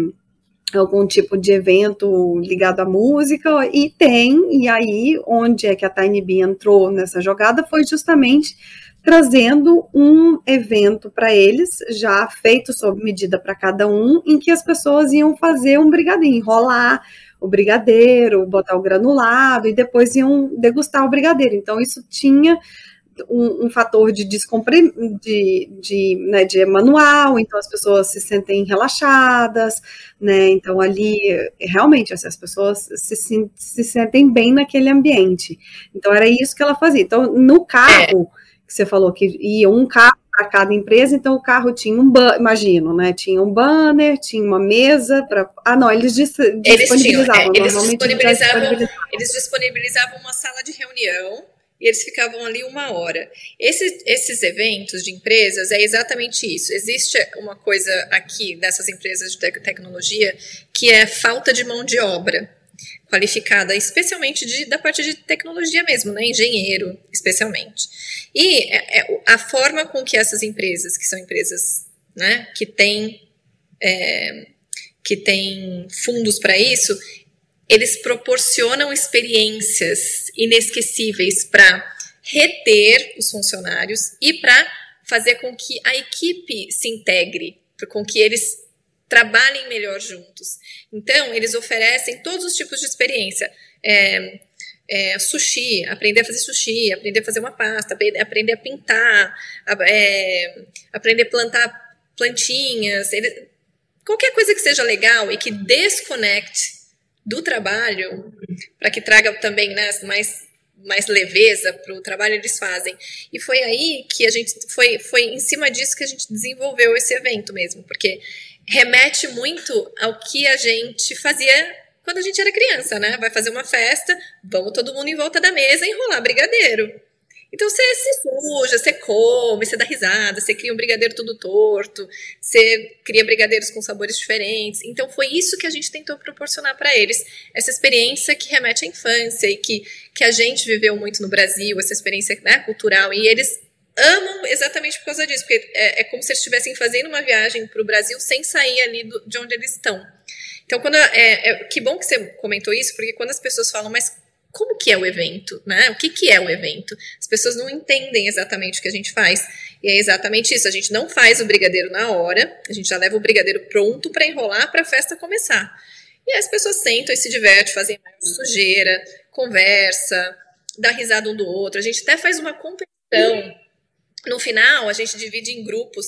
A: algum tipo de evento ligado à música, e tem, e aí onde é que a Tiny Bee entrou nessa jogada foi justamente trazendo um evento para eles, já feito sob medida para cada um, em que as pessoas iam fazer um brigadeiro, enrolar o brigadeiro, botar o granulado e depois iam degustar o brigadeiro. Então, isso tinha um, um fator de descompre, de, de, né, de manual, então as pessoas se sentem relaxadas, né? Então ali realmente assim, as pessoas se, se, se sentem bem naquele ambiente. Então era isso que ela fazia. Então, no carro, que você falou que ia um carro para cada empresa, então o carro tinha um imagino, né? Tinha um banner, tinha uma mesa para. Ah, não, eles dis
B: eles disponibilizavam. Tinham, é, eles, disponibilizavam, disponibilizavam eles disponibilizavam uma sala de reunião e eles ficavam ali uma hora. Esses, esses eventos de empresas é exatamente isso. Existe uma coisa aqui dessas empresas de tecnologia que é falta de mão de obra qualificada, especialmente de, da parte de tecnologia mesmo, né? engenheiro, especialmente. E é, é, a forma com que essas empresas, que são empresas né, que têm é, que têm fundos para isso, eles proporcionam experiências inesquecíveis para reter os funcionários e para fazer com que a equipe se integre, com que eles trabalhem melhor juntos. Então, eles oferecem todos os tipos de experiência. É, é, sushi, aprender a fazer sushi, aprender a fazer uma pasta, aprender a pintar, é, aprender a plantar plantinhas, ele, qualquer coisa que seja legal e que desconecte do trabalho, para que traga também né, mais, mais leveza para o trabalho, eles fazem. E foi aí que a gente, foi, foi em cima disso que a gente desenvolveu esse evento mesmo, porque remete muito ao que a gente fazia quando a gente era criança, né? Vai fazer uma festa, vamos todo mundo em volta da mesa enrolar brigadeiro. Então você se suja, você come, você dá risada, você cria um brigadeiro tudo torto, você cria brigadeiros com sabores diferentes. Então foi isso que a gente tentou proporcionar para eles, essa experiência que remete à infância e que, que a gente viveu muito no Brasil, essa experiência né, cultural. E eles amam exatamente por causa disso, porque é, é como se eles estivessem fazendo uma viagem para o Brasil sem sair ali do, de onde eles estão. Então, quando é, é, que bom que você comentou isso, porque quando as pessoas falam, mas como que é o evento, né? O que, que é o evento? As pessoas não entendem exatamente o que a gente faz. E é exatamente isso. A gente não faz o brigadeiro na hora, a gente já leva o brigadeiro pronto para enrolar para a festa começar. E as pessoas sentam e se divertem, fazem sujeira, conversa, dá risada um do outro. A gente até faz uma competição. No final, a gente divide em grupos.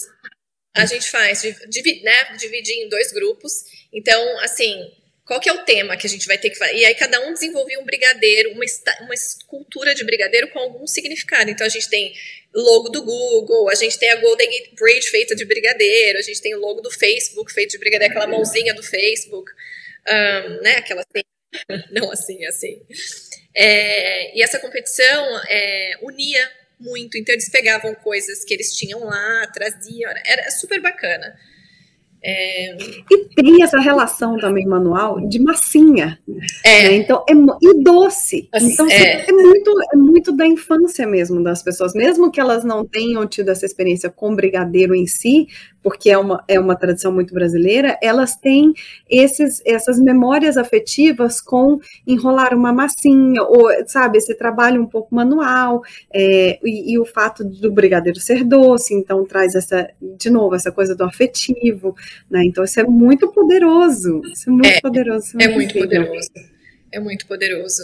B: A gente faz, divide, né, divide em dois grupos. Então, assim, qual que é o tema que a gente vai ter que fazer? E aí cada um desenvolvia um brigadeiro, uma, uma escultura de brigadeiro com algum significado. Então a gente tem logo do Google, a gente tem a Golden Gate Bridge feita de brigadeiro, a gente tem o logo do Facebook feito de brigadeiro, aquela mãozinha do Facebook, um, né? Aquela assim, *laughs* não assim, assim. É, e essa competição é, unia muito, então eles pegavam coisas que eles tinham lá, traziam, era super bacana.
A: É... E tem essa relação também manual de massinha. É. Né? Então, é, e doce. Então, é. é. muito, é muito da infância mesmo das pessoas, mesmo que elas não tenham tido essa experiência com brigadeiro em si, porque é uma, é uma tradição muito brasileira, elas têm esses, essas memórias afetivas com enrolar uma massinha, ou, sabe, esse trabalho um pouco manual, é, e, e, o fato do brigadeiro ser doce, então traz essa, de novo, essa coisa do afetivo, né? Então isso é muito poderoso, isso é muito é, poderoso.
B: É, é muito poderoso. É muito poderoso.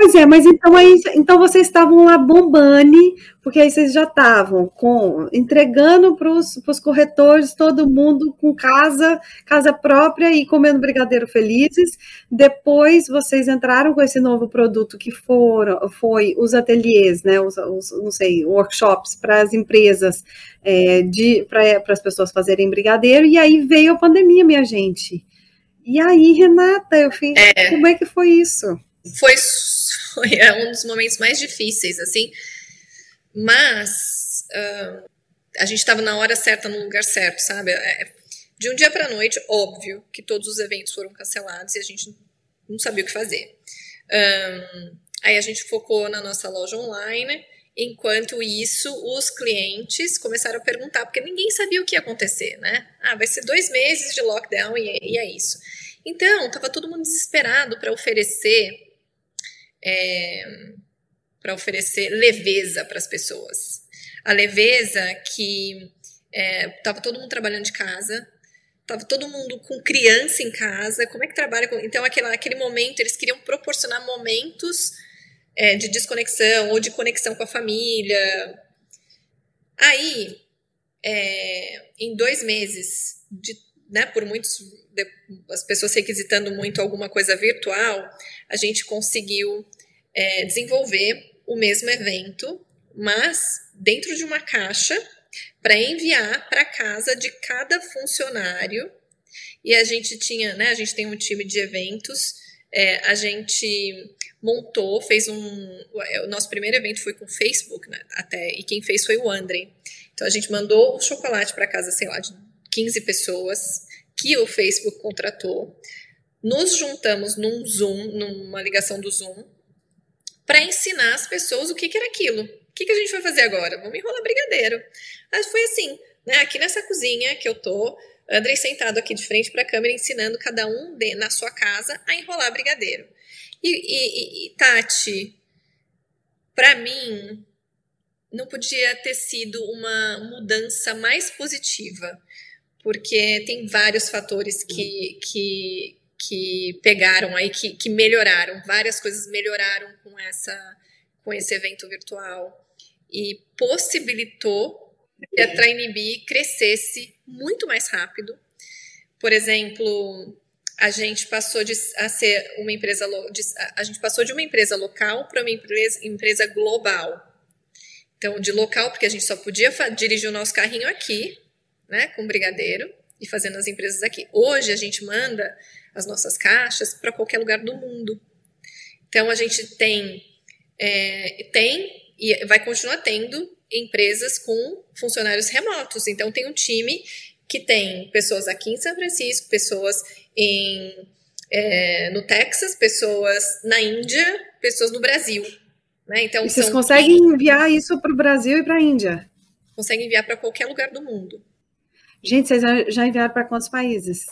A: Pois é, mas então aí, então vocês estavam lá bombando, porque aí vocês já estavam com entregando para os corretores todo mundo com casa, casa própria e comendo brigadeiro felizes. Depois vocês entraram com esse novo produto que foram foi os ateliês, né? Os, os não sei, workshops para as empresas é, de para as pessoas fazerem brigadeiro, e aí veio a pandemia, minha gente. E aí, Renata, eu fiz, é. como é que foi isso?
B: Foi foi é um dos momentos mais difíceis, assim. Mas uh, a gente estava na hora certa, no lugar certo, sabe? É, de um dia para noite, óbvio que todos os eventos foram cancelados e a gente não sabia o que fazer. Um, aí a gente focou na nossa loja online. Enquanto isso, os clientes começaram a perguntar, porque ninguém sabia o que ia acontecer, né? Ah, vai ser dois meses de lockdown e, e é isso. Então, estava todo mundo desesperado para oferecer é, para oferecer leveza para as pessoas. A leveza que estava é, todo mundo trabalhando de casa, estava todo mundo com criança em casa. Como é que trabalha? Com... Então, aquele, aquele momento, eles queriam proporcionar momentos é, de desconexão ou de conexão com a família. Aí, é, em dois meses, de, né, por muitos as pessoas requisitando muito alguma coisa virtual, a gente conseguiu é, desenvolver o mesmo evento, mas dentro de uma caixa para enviar para casa de cada funcionário. E a gente tinha, né? A gente tem um time de eventos. É, a gente montou, fez um. O nosso primeiro evento foi com o Facebook, né, até, e quem fez foi o André. Então a gente mandou o chocolate para casa, sei lá, de 15 pessoas que o Facebook contratou. Nos juntamos num Zoom, numa ligação do Zoom, para ensinar as pessoas o que, que era aquilo. O que, que a gente vai fazer agora? Vamos enrolar brigadeiro. Mas foi assim, né? Aqui nessa cozinha que eu tô, Andrei sentado aqui de frente para a câmera, ensinando cada um de, na sua casa a enrolar brigadeiro. E, e, e Tati, para mim, não podia ter sido uma mudança mais positiva porque tem vários fatores que, que, que pegaram aí, que, que melhoraram, várias coisas melhoraram com, essa, com esse evento virtual e possibilitou que a Trainee crescesse muito mais rápido. Por exemplo, a gente passou de a ser uma empresa de, a gente passou de uma empresa local para uma empresa, empresa global. Então, de local, porque a gente só podia dirigir o nosso carrinho aqui, né, com brigadeiro e fazendo as empresas aqui. Hoje a gente manda as nossas caixas para qualquer lugar do mundo. Então a gente tem é, tem e vai continuar tendo empresas com funcionários remotos. Então tem um time que tem pessoas aqui em São Francisco, pessoas em é, no Texas, pessoas na Índia, pessoas no Brasil. Né? Então,
A: e vocês conseguem enviar isso para o Brasil e para a Índia?
B: Conseguem enviar para qualquer lugar do mundo.
A: Gente, vocês já enviaram para quantos países?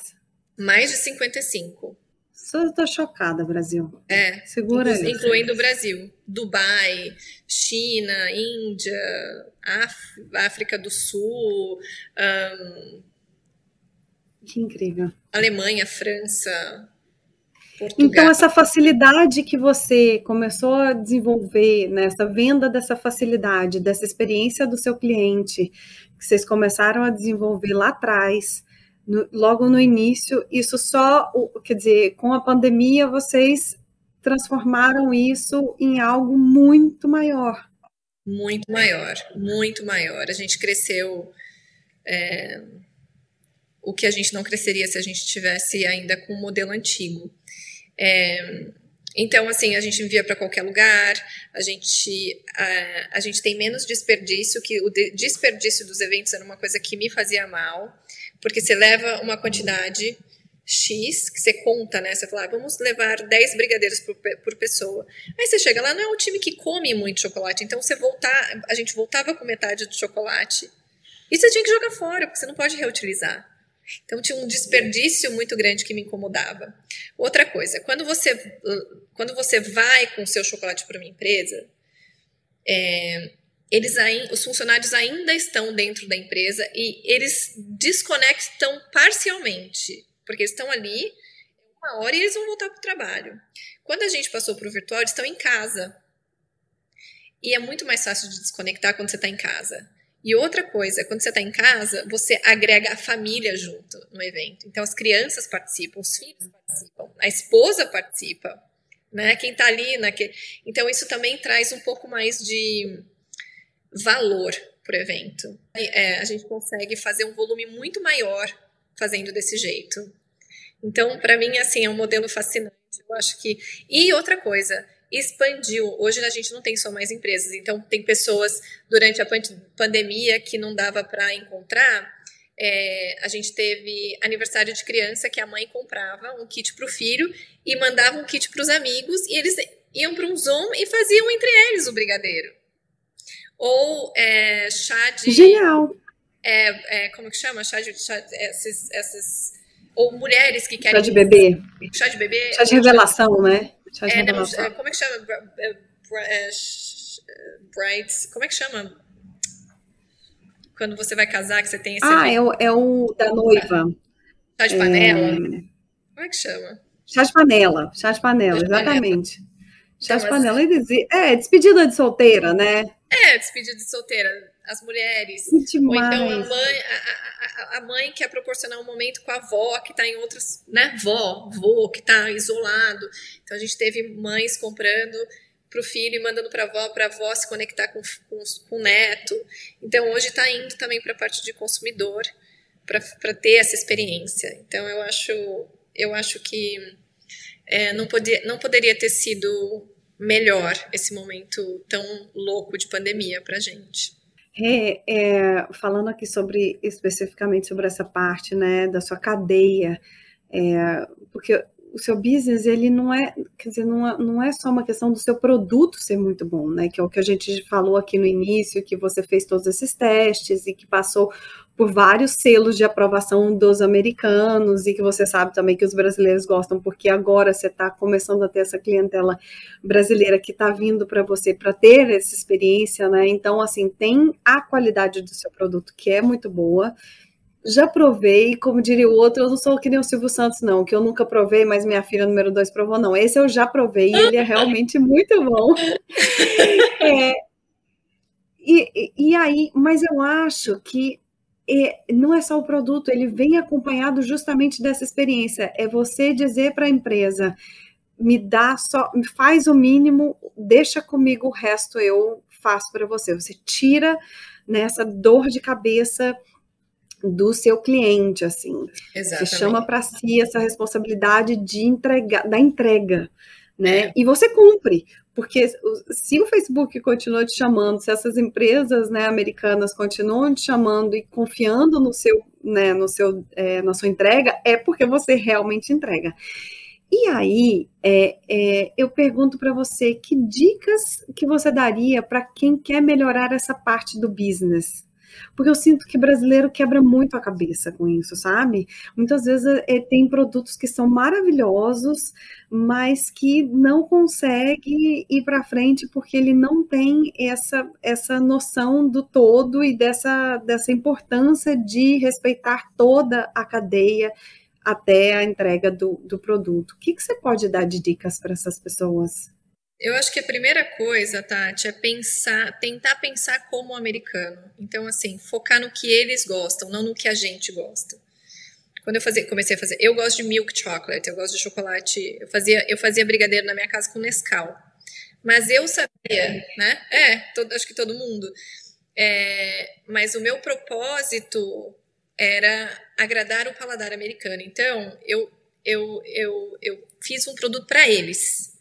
B: Mais de 55.
A: Só estou chocada, Brasil.
B: É.
A: Segura
B: inclu Incluindo o Brasil. Dubai, China, Índia, Áf África do Sul. Um,
A: que incrível.
B: Alemanha, França,
A: Portugal. Então, essa facilidade que você começou a desenvolver, nessa né, venda dessa facilidade, dessa experiência do seu cliente, que vocês começaram a desenvolver lá atrás, no, logo no início, isso só, quer dizer, com a pandemia, vocês transformaram isso em algo muito maior.
B: Muito maior, muito maior. A gente cresceu. É, o que a gente não cresceria se a gente tivesse ainda com o modelo antigo. É, então, assim, a gente envia para qualquer lugar, a gente, a, a gente tem menos desperdício, que o de, desperdício dos eventos era uma coisa que me fazia mal, porque você leva uma quantidade X, que você conta, né? Você fala, ah, vamos levar 10 brigadeiros por, por, pessoa. Aí você chega lá, não é um time que come muito chocolate, então você voltar, a gente voltava com metade do chocolate, e você tinha que jogar fora, porque você não pode reutilizar. Então tinha um desperdício muito grande que me incomodava. Outra coisa, quando você, quando você vai com o seu chocolate para uma empresa, é, eles os funcionários ainda estão dentro da empresa e eles desconectam parcialmente, porque eles estão ali uma hora e eles vão voltar para o trabalho. Quando a gente passou para o virtual, eles estão em casa. E é muito mais fácil de desconectar quando você está em casa. E outra coisa, quando você está em casa, você agrega a família junto no evento. Então as crianças participam, os filhos participam, a esposa participa, né? Quem está ali naquele. Então isso também traz um pouco mais de valor para o evento. É, a gente consegue fazer um volume muito maior fazendo desse jeito. Então, para mim, assim, é um modelo fascinante. Eu acho que. E outra coisa, expandiu. Hoje a gente não tem só mais empresas, então tem pessoas durante a pandemia que não dava para encontrar, É, a gente teve aniversário de criança que a mãe comprava um kit para o filho e mandava um kit para os amigos e eles iam para um Zoom e faziam entre eles o brigadeiro. Ou é, chá de.
A: Genial!
B: É, é, como que chama? Chá de. Chá, esses, esses, ou mulheres que querem.
A: Chá de bebê.
B: Chá de bebê.
A: Chá de revelação, né? Chá de
B: é,
A: revelação.
B: Não, como é que chama? Bright. Como é que chama? Quando você vai casar, que você tem esse.
A: Ah, é o, é o da noiva.
B: Chá de panela? É... Como é que chama?
A: Chá de panela. Chá de panela, chá de exatamente. Panela. Chá de panela. É, despedida de solteira, né?
B: É, despedida de solteira. As mulheres. Ou então a mãe, a, a, a, mãe quer proporcionar um momento com a avó que está em outras, né? Vó, vô, que está isolado. Então a gente teve mães comprando para o filho e mandando para a avó, para a avó se conectar com, com, com o neto. Então hoje está indo também para a parte de consumidor para ter essa experiência. Então eu acho, eu acho que é, não, podia, não poderia ter sido melhor esse momento tão louco de pandemia para a gente.
A: É, é, falando aqui sobre especificamente sobre essa parte né, da sua cadeia, é, porque o seu business, ele não é, quer dizer, não é, não é só uma questão do seu produto ser muito bom, né? Que é o que a gente falou aqui no início, que você fez todos esses testes e que passou por vários selos de aprovação dos americanos e que você sabe também que os brasileiros gostam, porque agora você está começando a ter essa clientela brasileira que está vindo para você para ter essa experiência, né? Então, assim, tem a qualidade do seu produto que é muito boa já provei, como diria o outro, eu não sou que nem o Silvio Santos, não, que eu nunca provei, mas minha filha número dois provou, não. Esse eu já provei e ele é realmente muito bom. *laughs* É, e, e aí, mas eu acho que é, não é só o produto, ele vem acompanhado justamente dessa experiência. É você dizer para a empresa, me dá só, me faz o mínimo, deixa comigo o resto, eu faço para você. Você tira nessa dor de cabeça do seu cliente, assim. Exatamente. Você chama para si essa responsabilidade de entregar, da entrega, né? É. E você cumpre, porque se o Facebook continua te chamando, se essas empresas, né, americanas continuam te chamando e confiando no seu, né, no seu, é, na sua entrega, é porque você realmente entrega. E aí, é, é, eu pergunto para você, que dicas que você daria para quem quer melhorar essa parte do business? Porque eu sinto que brasileiro quebra muito a cabeça com isso, sabe? Muitas vezes é, tem produtos que são maravilhosos, mas que não consegue ir para frente porque ele não tem essa, essa noção do todo e dessa, dessa importância de respeitar toda a cadeia até a entrega do, do produto. O que, que você pode dar de dicas para essas pessoas?
B: Eu acho que a primeira coisa, Tati, é pensar, tentar pensar como americano. Então, assim, focar no que eles gostam, não no que a gente gosta. Quando eu fazia, comecei a fazer, eu gosto de milk chocolate, eu gosto de chocolate, eu fazia, eu fazia brigadeiro na minha casa com Nescau. Mas eu sabia, né? É, todo, acho que todo mundo. É, mas o meu propósito era agradar o paladar americano. Então, eu, eu, eu, eu fiz um produto para eles.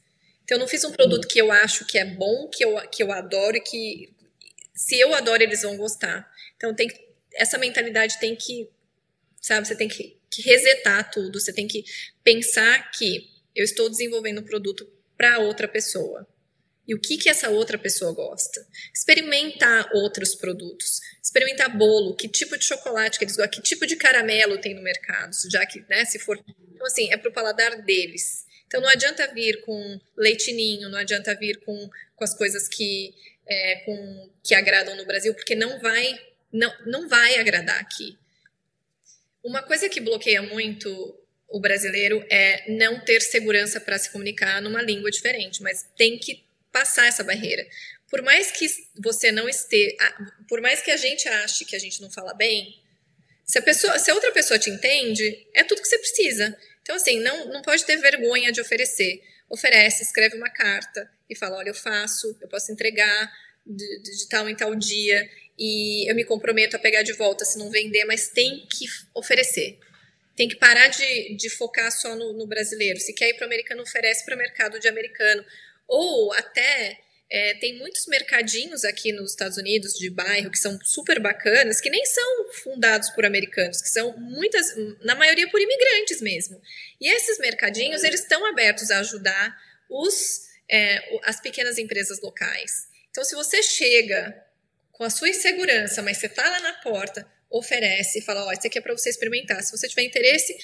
B: Então, eu não fiz um produto que eu acho que é bom, que eu, que eu adoro e que se eu adoro, eles vão gostar. Então, tem essa mentalidade tem que, sabe, você tem que, que resetar tudo, você tem que pensar que eu estou desenvolvendo um produto para outra pessoa. E o que, que essa outra pessoa gosta? Experimentar outros produtos. Experimentar bolo, que tipo de chocolate que eles gostam, que tipo de caramelo tem no mercado, já que, né, se for. Então, assim, é para o paladar deles. Então não adianta vir com leitinho, não adianta vir com, com as coisas que, é, com, que agradam no Brasil, porque não vai, não, não vai agradar aqui. Uma coisa que bloqueia muito o brasileiro é não ter segurança para se comunicar numa língua diferente, mas tem que passar essa barreira. Por mais que você não esteja, por mais que a gente ache que a gente não fala bem, se a pessoa, se a outra pessoa te entende, é tudo que você precisa. Então, assim, não, não pode ter vergonha de oferecer. Oferece, escreve uma carta e fala: olha, eu faço, eu posso entregar de, de tal em tal dia e eu me comprometo a pegar de volta se não vender, mas tem que oferecer. Tem que parar de, de focar só no, no brasileiro. Se quer ir para o americano, oferece para o mercado de americano. Ou até é, tem muitos mercadinhos aqui nos Estados Unidos de bairro que são super bacanas, que nem são fundados por americanos, que são muitas, na maioria por imigrantes mesmo. E esses mercadinhos, eles estão abertos a ajudar os, é, as pequenas empresas locais. Então, se você chega com a sua insegurança, mas você está lá na porta, oferece, fala, ó, oh, isso aqui é para você experimentar. Se você tiver interesse,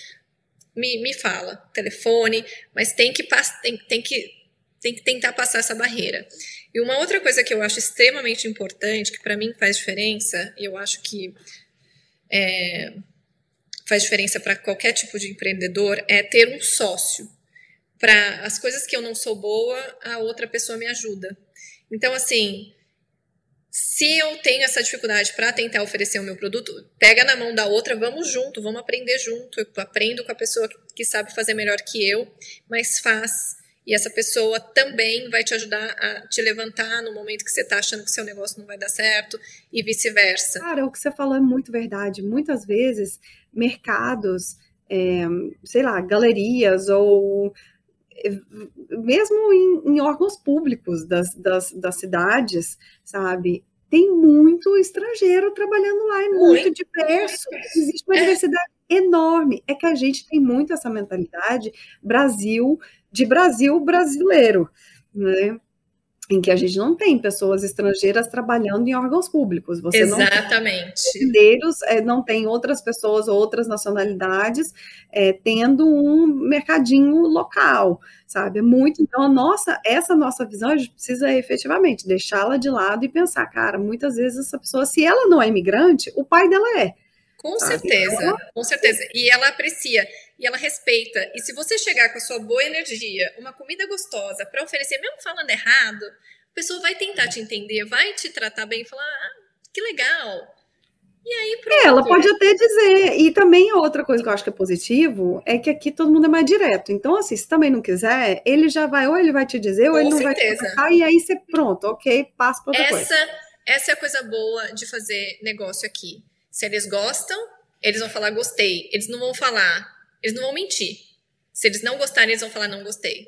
B: me, me fala, telefone, mas tem que, tem, tem que tem que tentar passar essa barreira. E uma outra coisa que eu acho extremamente importante, que para mim faz diferença, e eu acho que é, faz diferença para qualquer tipo de empreendedor, é ter um sócio. Para as coisas que eu não sou boa, a outra pessoa me ajuda. Então, assim, se eu tenho essa dificuldade para tentar oferecer o meu produto, pega na mão da outra, vamos junto, vamos aprender junto. Eu aprendo com a pessoa que sabe fazer melhor que eu, mas faz e essa pessoa também vai te ajudar a te levantar no momento que você está achando que seu negócio não vai dar certo e vice-versa.
A: Cara, o que você falou é muito verdade. Muitas vezes, mercados, é, sei lá, galerias ou é, mesmo em, em órgãos públicos das, das, das cidades, sabe? tem muito estrangeiro trabalhando lá, é muito, muito diverso. Existe uma é. diversidade enorme. É que a gente tem muito essa mentalidade Brasil de Brasil brasileiro, né? Em que a gente não tem pessoas estrangeiras trabalhando em órgãos públicos.
B: Você Exatamente. Não
A: tem brasileiros, é, não tem outras pessoas, outras nacionalidades é, tendo um mercadinho local, sabe? É muito. Então, a nossa, essa nossa visão, a gente precisa efetivamente deixá-la de lado e pensar, cara, muitas vezes essa pessoa, se ela não é imigrante, o pai dela é.
B: Com sabe? certeza, com certeza. E ela aprecia e ela respeita. E se você chegar com a sua boa energia, uma comida gostosa para oferecer, mesmo falando errado, a pessoa vai tentar te entender, vai te tratar bem e falar: ah, que legal. E aí, pronto.
A: É, ela pode até dizer. E também outra coisa que eu acho que é positivo é que aqui todo mundo é mais direto. Então, assim, se também não quiser, ele já vai, ou ele vai te dizer, ou Com ele não certeza. vai te contar, e aí você, pronto, ok, passa para outra
B: essa,
A: coisa.
B: Essa é a coisa boa de fazer negócio aqui. Se eles gostam, eles vão falar gostei. Eles não vão falar eles não vão mentir. Se eles não gostarem, eles vão falar não gostei.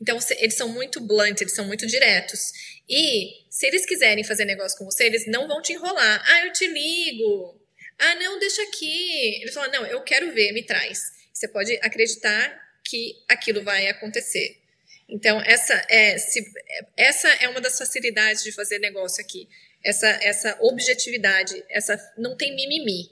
B: Então, eles são muito blunt, eles são muito diretos. E se eles quiserem fazer negócio com você, eles não vão te enrolar. Ah, eu te ligo. Ah, não, deixa aqui. Eles falam, não, eu quero ver, me traz. Você pode acreditar que aquilo vai acontecer. Então, essa é, se, essa é uma das facilidades de fazer negócio aqui. Essa, essa objetividade, essa não tem mimimi.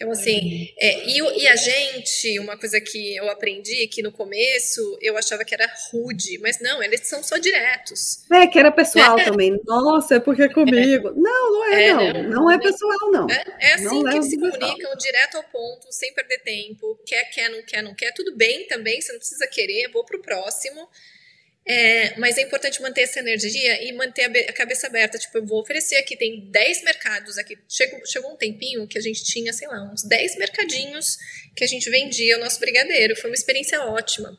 B: Então, assim, é, e, e, a gente, uma coisa que eu aprendi que no começo eu achava que era rude, mas não, eles são só diretos.
A: É, que era pessoal é. também. Nossa, é porque é comigo. É. Não, não é, é não. Não, não é pessoal, não.
B: É, é assim não que se comunicam direto ao ponto, sem perder tempo. Quer, quer, não quer, não quer. Tudo bem também, você não precisa querer, vou pro próximo. É, mas é importante manter essa energia e manter a, cabeça aberta. Tipo, eu vou oferecer aqui, tem 10 mercados aqui. Chegou, chegou um tempinho que a gente tinha, sei lá, uns 10 mercadinhos que a gente vendia o nosso brigadeiro. Foi uma experiência ótima.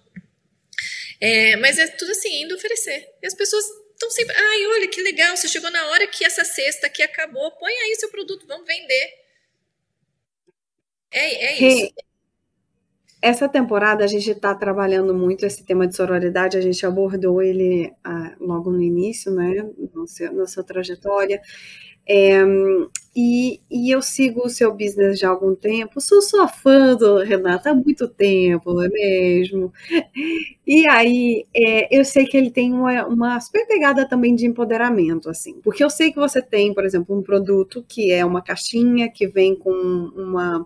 B: É, mas é tudo assim, indo oferecer. E as pessoas estão sempre. Ai, olha que legal, você chegou na hora que essa cesta aqui acabou. Põe aí seu produto, vamos vender. É, é isso.
A: Essa temporada a gente está trabalhando muito esse tema de sororidade, a gente abordou ele ah, logo no início, né, no seu, na sua trajetória. É, e, e, eu sigo o seu business já há algum tempo, sou sua fã do Renato há muito tempo, não é mesmo? E aí, é, eu sei que ele tem uma, uma super pegada também de empoderamento, assim, porque eu sei que você tem, por exemplo, um produto que é uma caixinha que vem com uma,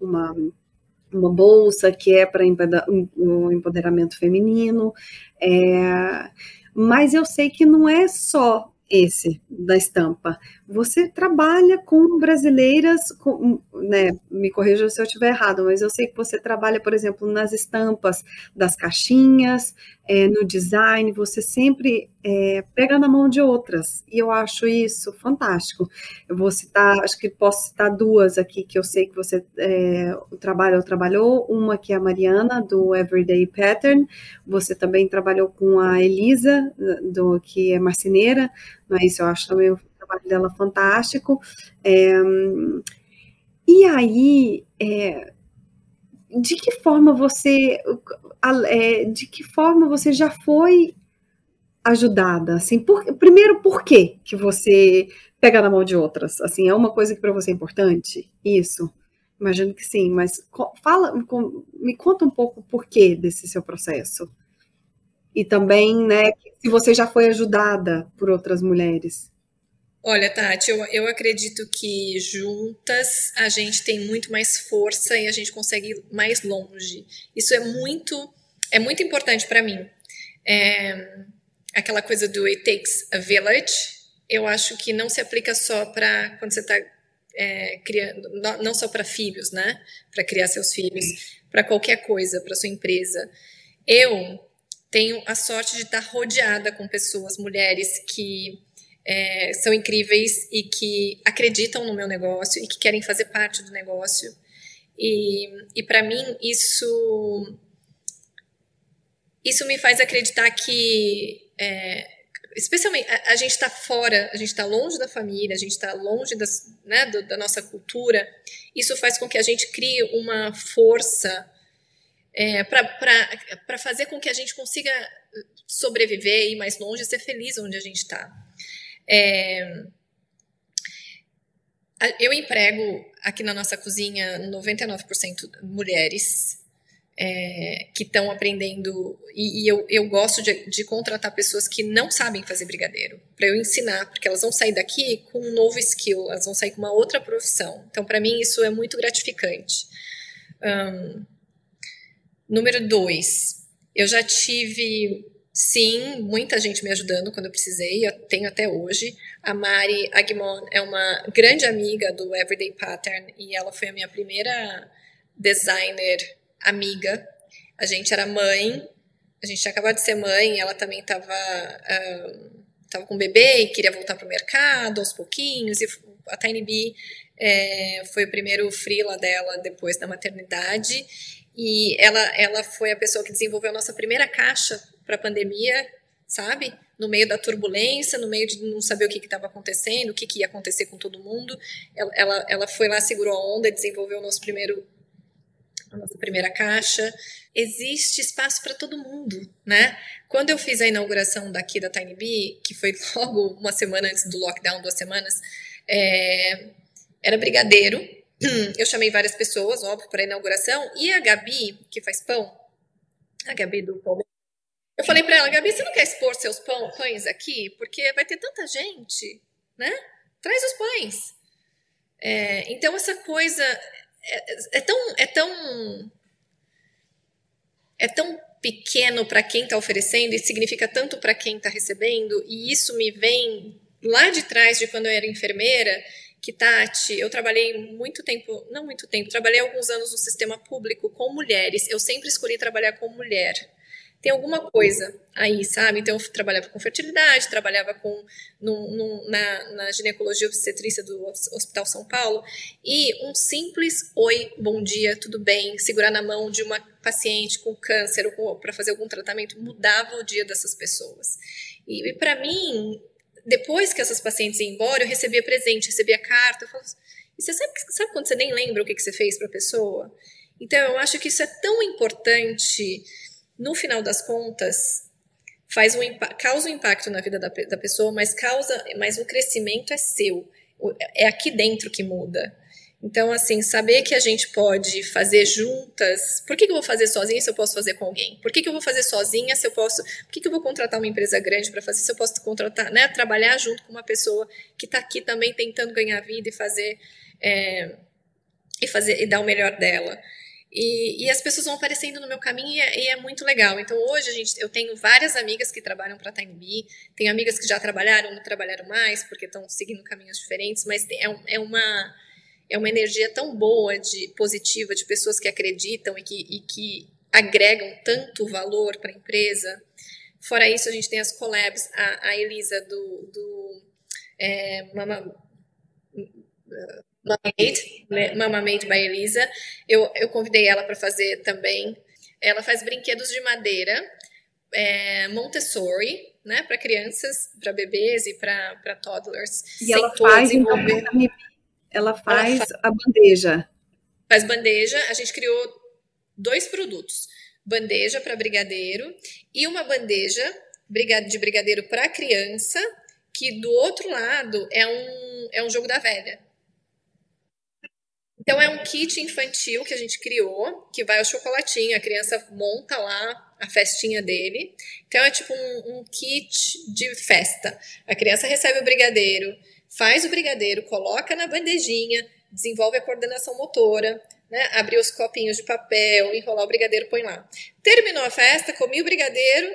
A: uma uma bolsa que é para o empoderamento feminino, é, mas eu sei que não é só esse da estampa. Você trabalha com brasileiras, com, né, me corrija se eu estiver errado, mas eu sei que você trabalha, por exemplo, nas estampas das caixinhas, é, no design, você sempre é, pega na mão de outras, e eu acho isso fantástico. Eu vou citar, acho que posso citar duas aqui que eu sei que você é, trabalha ou trabalhou, uma que é a Mariana, do Everyday Pattern, você também trabalhou com a Elisa, do, que é marceneira, não é isso, eu acho também o trabalho dela fantástico. É, e aí, é, de que forma você, é, de que forma você já foi ajudada? Assim, por, primeiro, por que que você pega na mão de outras? Assim, é uma coisa que para você é importante? Isso? Imagino que sim, mas fala, me conta um pouco o porquê desse seu processo. E também, né, se você já foi ajudada por outras mulheres.
B: Olha, Tati, eu, eu acredito que juntas a gente tem muito mais força e a gente consegue ir mais longe. Isso é muito, é muito importante para mim. É, aquela coisa do it takes a village, eu acho que não se aplica só para quando você está é, criando, não só para filhos, né? Para criar seus filhos, para qualquer coisa, para sua empresa. Eu tenho a sorte de estar rodeada com pessoas, mulheres que é, são incríveis e que acreditam no meu negócio e que querem fazer parte do negócio. E, e para mim, isso, isso me faz acreditar que, é, especialmente, a, a gente está fora, a gente está longe da família, a gente está longe das, né, do, da nossa cultura. Isso faz com que a gente crie uma força é, para fazer com que a gente consiga sobreviver, ir mais longe, ser feliz onde a gente está. É, eu emprego aqui na nossa cozinha 99% mulheres é, que estão aprendendo, e, e eu, eu, gosto de, de, contratar pessoas que não sabem fazer brigadeiro, para eu ensinar, porque elas vão sair daqui com um novo skill, elas vão sair com uma outra profissão. Então, para mim, isso é muito gratificante. Um, número dois, eu já tive Sim, muita gente me ajudando quando eu precisei, eu tenho até hoje. A Mari Agmon é uma grande amiga do Everyday Pattern e ela foi a minha primeira designer amiga. A gente era mãe, a gente tinha acabado de ser mãe, ela também estava uh, tava com um bebê e queria voltar para o mercado aos pouquinhos. E a Tiny Bee é, foi o primeiro freela dela depois da maternidade. E ela, ela foi a pessoa que desenvolveu a nossa primeira caixa para a pandemia, sabe? No meio da turbulência, no meio de não saber o que estava acontecendo, o que, que, ia acontecer com todo mundo. Ela, ela, ela foi lá, segurou a onda desenvolveu o nosso primeiro, a nossa primeira caixa. Existe espaço para todo mundo, né? Quando eu fiz a inauguração daqui da Tiny Bee, que foi *laughs* logo uma semana antes do lockdown, duas semanas, é, era brigadeiro. *clears throat* Eu chamei várias pessoas, óbvio, para a inauguração. E a Gabi, que faz pão, a Gabi do Pão eu falei para ela, Gabi, você não quer expor seus pão, pães aqui? Porque vai ter tanta gente, né? Traz os pães. É, então, essa coisa é, é, tão, é tão. É tão pequeno para quem está oferecendo e significa tanto para quem está recebendo, e isso me vem lá de trás de quando eu era enfermeira, que Tati, eu trabalhei muito tempo, não muito tempo, trabalhei alguns anos no sistema público com mulheres. Eu sempre escolhi trabalhar com mulher tem alguma coisa aí, sabe? Então, eu trabalhava com fertilidade, trabalhava com num, num, na, na ginecologia obstetrícia do Hospital São Paulo, e um simples oi, bom dia, tudo bem, segurar na mão de uma paciente com câncer ou para fazer algum tratamento mudava o dia dessas pessoas. E, e para mim, depois que essas pacientes iam embora, eu recebia presente, recebia carta, eu falava, e você sabe, sabe quando você nem lembra o que, que você fez para a pessoa? Então, eu acho que isso é tão importante no final das contas, faz um, causa um impacto na vida da, da pessoa, mas causa, mas o crescimento é seu. É aqui dentro que muda. Então, assim, saber que a gente pode fazer juntas. Por que, que eu vou fazer sozinha se eu posso fazer com alguém? Por que, que eu vou fazer sozinha se eu posso. Por que, que eu vou contratar uma empresa grande para fazer se eu posso contratar, né? Trabalhar junto com uma pessoa que está aqui também tentando ganhar vida e fazer. É, e fazer e dar o melhor dela. E, e, as pessoas vão aparecendo no meu caminho e é, e é, muito legal. Então hoje a gente, eu tenho várias amigas que trabalham para a TimeB, tenho amigas que já trabalharam, não trabalharam mais porque estão seguindo caminhos diferentes, mas é, é, uma é uma energia tão boa de positiva de pessoas que acreditam e que, e que agregam tanto valor para a empresa. Fora isso, a gente tem as collabs, a, a Elisa do, do é, Mama Mama Made, né? Mama Made by Elisa. Eu, eu convidei ela para fazer também. Ela faz brinquedos de madeira, é, Montessori, né, para crianças, para bebês e para toddlers.
A: E ela faz, então, ela faz, ela faz a bandeja.
B: Faz bandeja. A gente criou dois produtos: bandeja para brigadeiro e uma bandeja de brigadeiro para criança, que do outro lado é um, é um jogo da velha. Então é um kit infantil que a gente criou, que vai ao chocolatinho, a criança monta lá a festinha dele. Então é tipo um, um kit de festa. A criança recebe o brigadeiro, faz o brigadeiro, coloca na bandejinha, desenvolve a coordenação motora, né? Abrir os copinhos de papel, enrolar o brigadeiro, põe lá. Terminou a festa, comi o brigadeiro,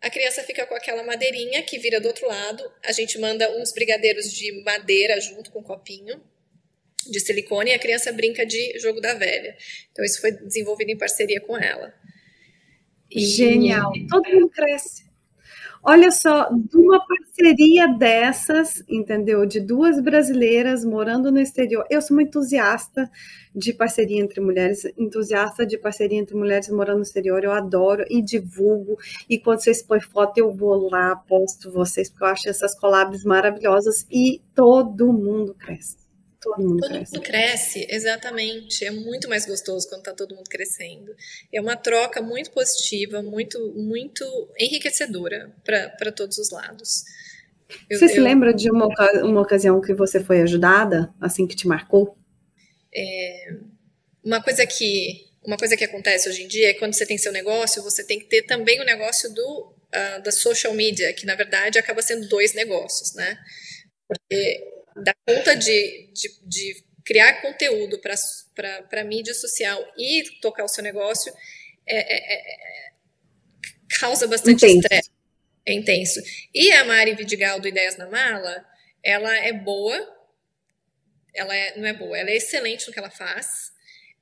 B: a criança fica com aquela madeirinha que vira do outro lado. A gente manda uns brigadeiros de madeira junto com o copinho de silicone e a criança brinca de jogo da velha. Então isso foi desenvolvido em parceria com ela.
A: E... Genial. Todo mundo cresce. Olha só, de uma parceria dessas, entendeu? De duas brasileiras morando no exterior. Eu sou uma entusiasta de parceria entre mulheres, entusiasta de parceria entre mulheres morando no exterior. Eu adoro e divulgo. E quando vocês põem foto, eu vou lá, posto vocês, porque eu acho essas collabs maravilhosas e todo mundo cresce. Todo mundo
B: todo
A: cresce.
B: mundo cresce, exatamente. É muito mais gostoso quando está todo mundo crescendo. É uma troca muito positiva, muito, muito enriquecedora para todos os lados.
A: Eu, você eu, se lembra de uma, uma ocasião que você foi ajudada, assim que te marcou?
B: É, uma coisa que uma coisa que acontece hoje em dia é quando você tem seu negócio, você tem que ter também o negócio do uh, da social media, que na verdade acaba sendo dois negócios, né? Porque dar conta de, de, de criar conteúdo para mídia social e tocar o seu negócio é, é, é, é causa bastante estresse. É intenso. E a Mari Vidigal do Ideias na Mala, ela é boa, ela é, não é boa, ela é excelente no que ela faz,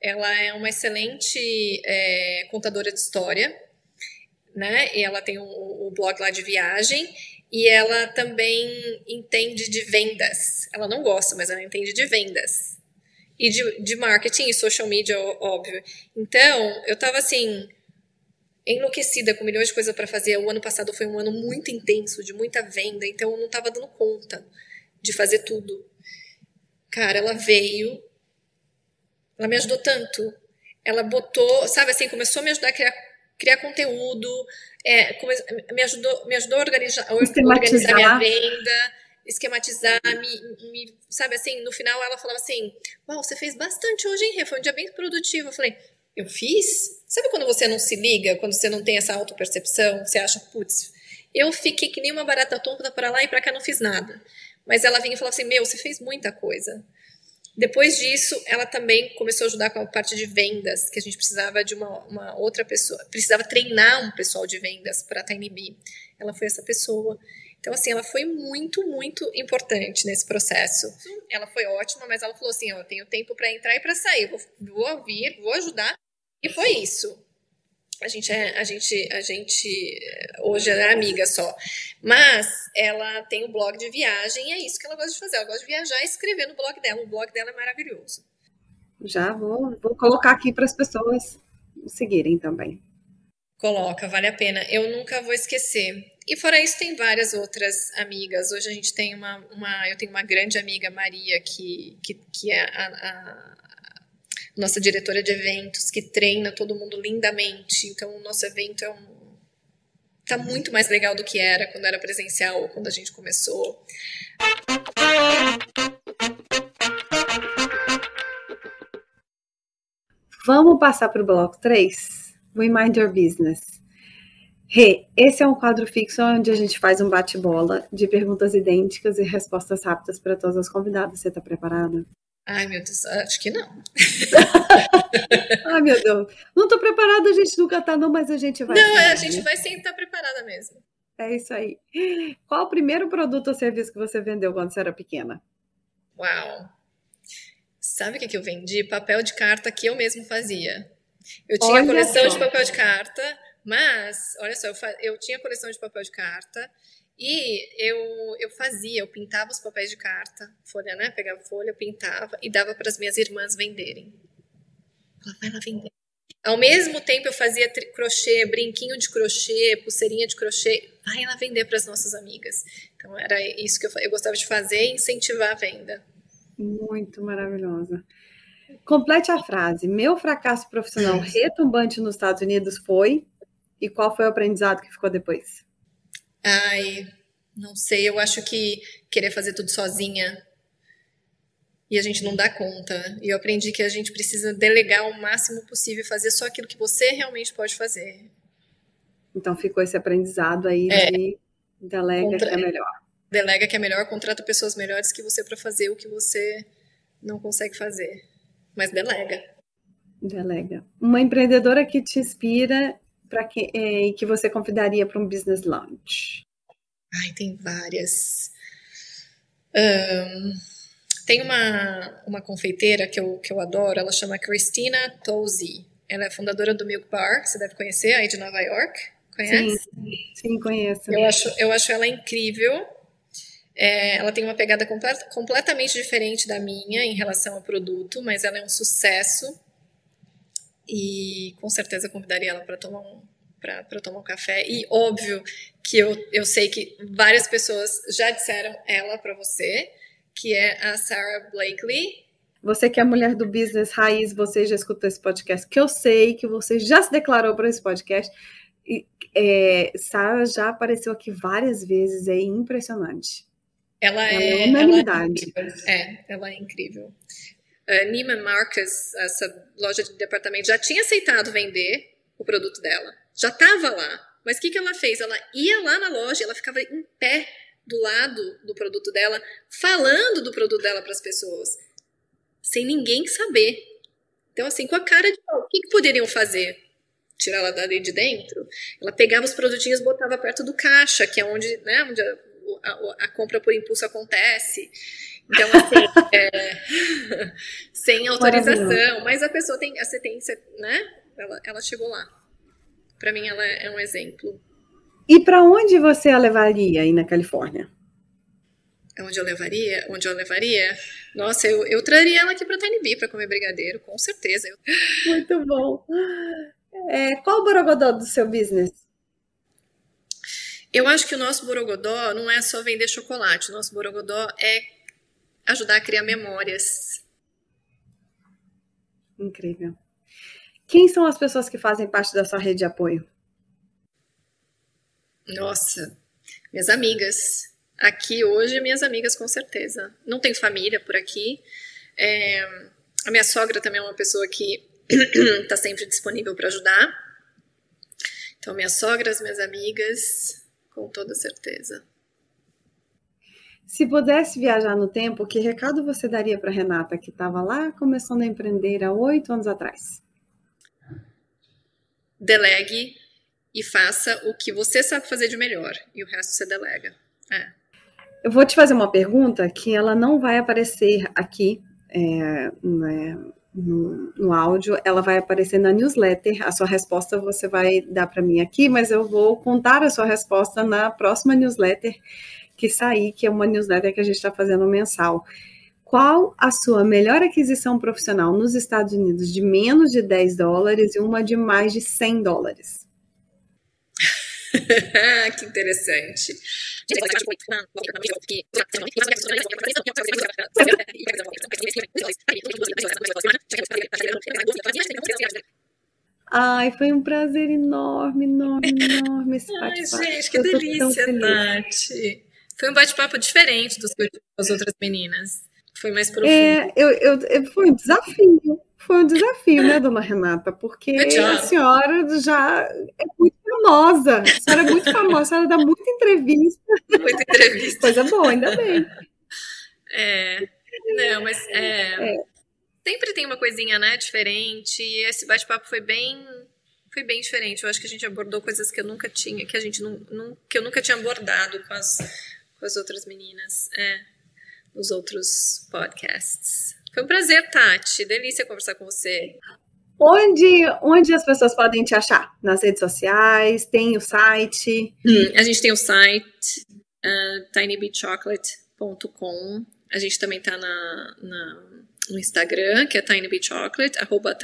B: ela é uma excelente contadora de história, né? E ela tem o um, um blog lá de viagem e ela também entende de vendas. Ela não gosta, mas ela entende de vendas. E de, de marketing e social media, óbvio. Então, eu tava assim, enlouquecida com milhões de coisas para fazer. O ano passado foi um ano muito intenso, de muita venda, então eu não tava dando conta de fazer tudo. Cara, ela veio, ela me ajudou tanto. Ela botou, sabe assim, começou a me ajudar a criar, criar conteúdo, é, me, ajudou, me ajudou a organizar, a organizar minha venda, esquematizar, me, me, sabe assim, no final ela falava assim, uau, você fez bastante hoje, hein, Foi um dia bem produtivo. Eu falei, eu fiz? Sabe quando você não se liga, quando você não tem essa autopercepção, você acha, putz, eu fiquei que nem uma barata tonta para lá e para cá não fiz nada. Mas ela vinha e falava assim, meu, você fez muita coisa. Depois disso, ela também começou a ajudar com a parte de vendas, que a gente precisava de uma, uma outra pessoa, precisava treinar um pessoal de vendas para a TinyB. Ela foi essa pessoa. Então, assim, ela foi muito, muito importante nesse processo. Ela foi ótima, mas ela falou assim: ó, eu tenho tempo para entrar e para sair, vou, vou vir, vou ajudar. E foi isso a gente é, a gente, a gente hoje é amiga só. Mas ela tem um blog de viagem e é isso que ela gosta de fazer. Ela gosta de viajar e escrever no blog dela. O blog dela é maravilhoso.
A: Já vou, vou colocar aqui para as pessoas seguirem também.
B: Coloca, vale a pena. Eu nunca vou esquecer. E fora isso, tem várias outras amigas. Hoje a gente tem uma, uma eu tenho uma grande amiga, Maria, que, que, que é a, a nossa diretora de eventos, que treina todo mundo lindamente. Então, o nosso evento é um. Tá muito mais legal do que era quando era presencial ou quando a gente começou.
A: Vamos passar para o bloco 3? We Mind Your Business. Rê, esse é um quadro fixo onde a gente faz um bate-bola de perguntas idênticas e respostas rápidas para todas as convidadas. Você está preparada?
B: Ai, meu Deus, acho que não. *laughs*
A: Ai, meu Deus. Não tô preparada, a gente nunca tá, não, mas a gente vai.
B: Não, é, a gente vai sempre estar tá preparada mesmo.
A: É isso aí. Qual o primeiro produto ou serviço que você vendeu quando você era pequena?
B: Uau! Sabe o que, que eu vendi? Papel de carta que eu mesmo fazia. Eu tinha olha coleção só. de papel de carta, mas, olha só, eu, eu tinha coleção de papel de carta e eu, eu fazia, eu pintava os papéis de carta, folha, né? Pegava folha, pintava e dava para as minhas irmãs venderem. Ela vai lá vender. Ao mesmo tempo eu fazia crochê, brinquinho de crochê, pulseirinha de crochê, vai lá vender para as nossas amigas. Então era isso que eu, eu gostava de fazer, incentivar a venda.
A: Muito maravilhosa. Complete a frase. Meu fracasso profissional retumbante nos Estados Unidos foi. E qual foi o aprendizado que ficou depois?
B: Ai, não sei, eu acho que querer fazer tudo sozinha e a gente não dá conta. E eu aprendi que a gente precisa delegar o máximo possível e fazer só aquilo que você realmente pode fazer.
A: Então ficou esse aprendizado aí é, de delega contra... que é melhor.
B: Delega que é melhor, contrata pessoas melhores que você para fazer o que você não consegue fazer. Mas delega.
A: Delega. Uma empreendedora que te inspira para que, é, que você convidaria para um business lunch?
B: Ai, tem várias. Um, tem uma, uma confeiteira que eu, que eu adoro, ela chama Christina Tosi. Ela é fundadora do Milk Bar, você deve conhecer, aí de Nova York. Conhece?
A: Sim, sim conheço.
B: Eu acho, eu acho ela incrível. É, ela tem uma pegada complet, completamente diferente da minha em relação ao produto, mas ela é um sucesso. E com certeza convidaria ela para tomar um para tomar um café. E óbvio que eu, eu sei que várias pessoas já disseram ela para você que é a Sarah Blakely.
A: Você que é mulher do business raiz, você já escutou esse podcast, que eu sei que você já se declarou para esse podcast. E, é, Sarah já apareceu aqui várias vezes, é impressionante.
B: Ela, ela é, é unanimidade. Ela é, é, ela é incrível. Uh, Neiman Marcus, essa loja de departamento, já tinha aceitado vender o produto dela. Já estava lá. Mas o que, que ela fez? Ela ia lá na loja, ela ficava em pé do lado do produto dela, falando do produto dela para as pessoas, sem ninguém saber. Então, assim, com a cara de o que, que poderiam fazer? Tirar ela dali de dentro? Ela pegava os produtinhos botava perto do caixa, que é onde, né, onde a, a, a compra por impulso acontece. Então, assim, é, *laughs* sem autorização, mas a pessoa tem, você tem, né? Ela, ela chegou lá. Para mim, ela é um exemplo.
A: E para onde você a levaria aí na Califórnia?
B: Onde eu levaria? Onde eu levaria? Nossa, eu, eu traria ela aqui para Tiny Bee para comer brigadeiro, com certeza.
A: Muito bom. É, qual o borogodó do seu business?
B: Eu acho que o nosso borogodó não é só vender chocolate. O nosso borogodó é ajudar a criar memórias.
A: Incrível. Quem são as pessoas que fazem parte da sua rede de apoio?
B: Nossa, minhas amigas. Aqui hoje, minhas amigas, com certeza. Não tenho família por aqui. É, a minha sogra também é uma pessoa que está *clears throat* sempre disponível para ajudar. Então, minhas sogras, minhas amigas, com toda certeza.
A: Se pudesse viajar no tempo, que recado você daria para Renata, que estava lá começando a empreender há oito anos atrás?
B: Delegue e faça o que você sabe fazer de melhor e o resto você delega. É.
A: Eu vou te fazer uma pergunta que ela não vai aparecer aqui é, né, no, no, áudio, ela vai aparecer na newsletter. A sua resposta você vai dar para mim aqui, mas eu vou contar a sua resposta na próxima newsletter que sair, que é uma newsletter que a gente está fazendo mensal. Qual a sua melhor aquisição profissional nos Estados Unidos de menos de 10 dólares e uma de mais de 100 dólares?
B: que interessante.
A: Ai, foi um prazer enorme, enorme, enorme esse.
B: Ai, gente, que delícia, Tati. Foi um bate-papo diferente dos que eu tive com as outras meninas. Foi mais profundo.
A: É, eu, eu, foi um desafio. Foi um desafio, né, dona Renata? Porque a senhora já é muito famosa. A senhora é muito famosa, a senhora dá muita entrevista.
B: Muita entrevista.
A: Coisa boa, ainda bem.
B: É. Não, mas é, é. sempre tem uma coisinha, né, diferente. E esse bate-papo foi bem foi bem diferente. Eu acho que a gente abordou coisas que eu nunca tinha, que a gente não, não que eu nunca tinha abordado com as, com as outras meninas, é, nos outros podcasts. Foi um prazer, Tati. Delícia conversar com você.
A: Onde, onde as pessoas podem te achar? Nas redes sociais? Tem o site?
B: Hum, a gente tem o site uh. A gente também está na, na, no Instagram, que é tinybeechocolate, arroba.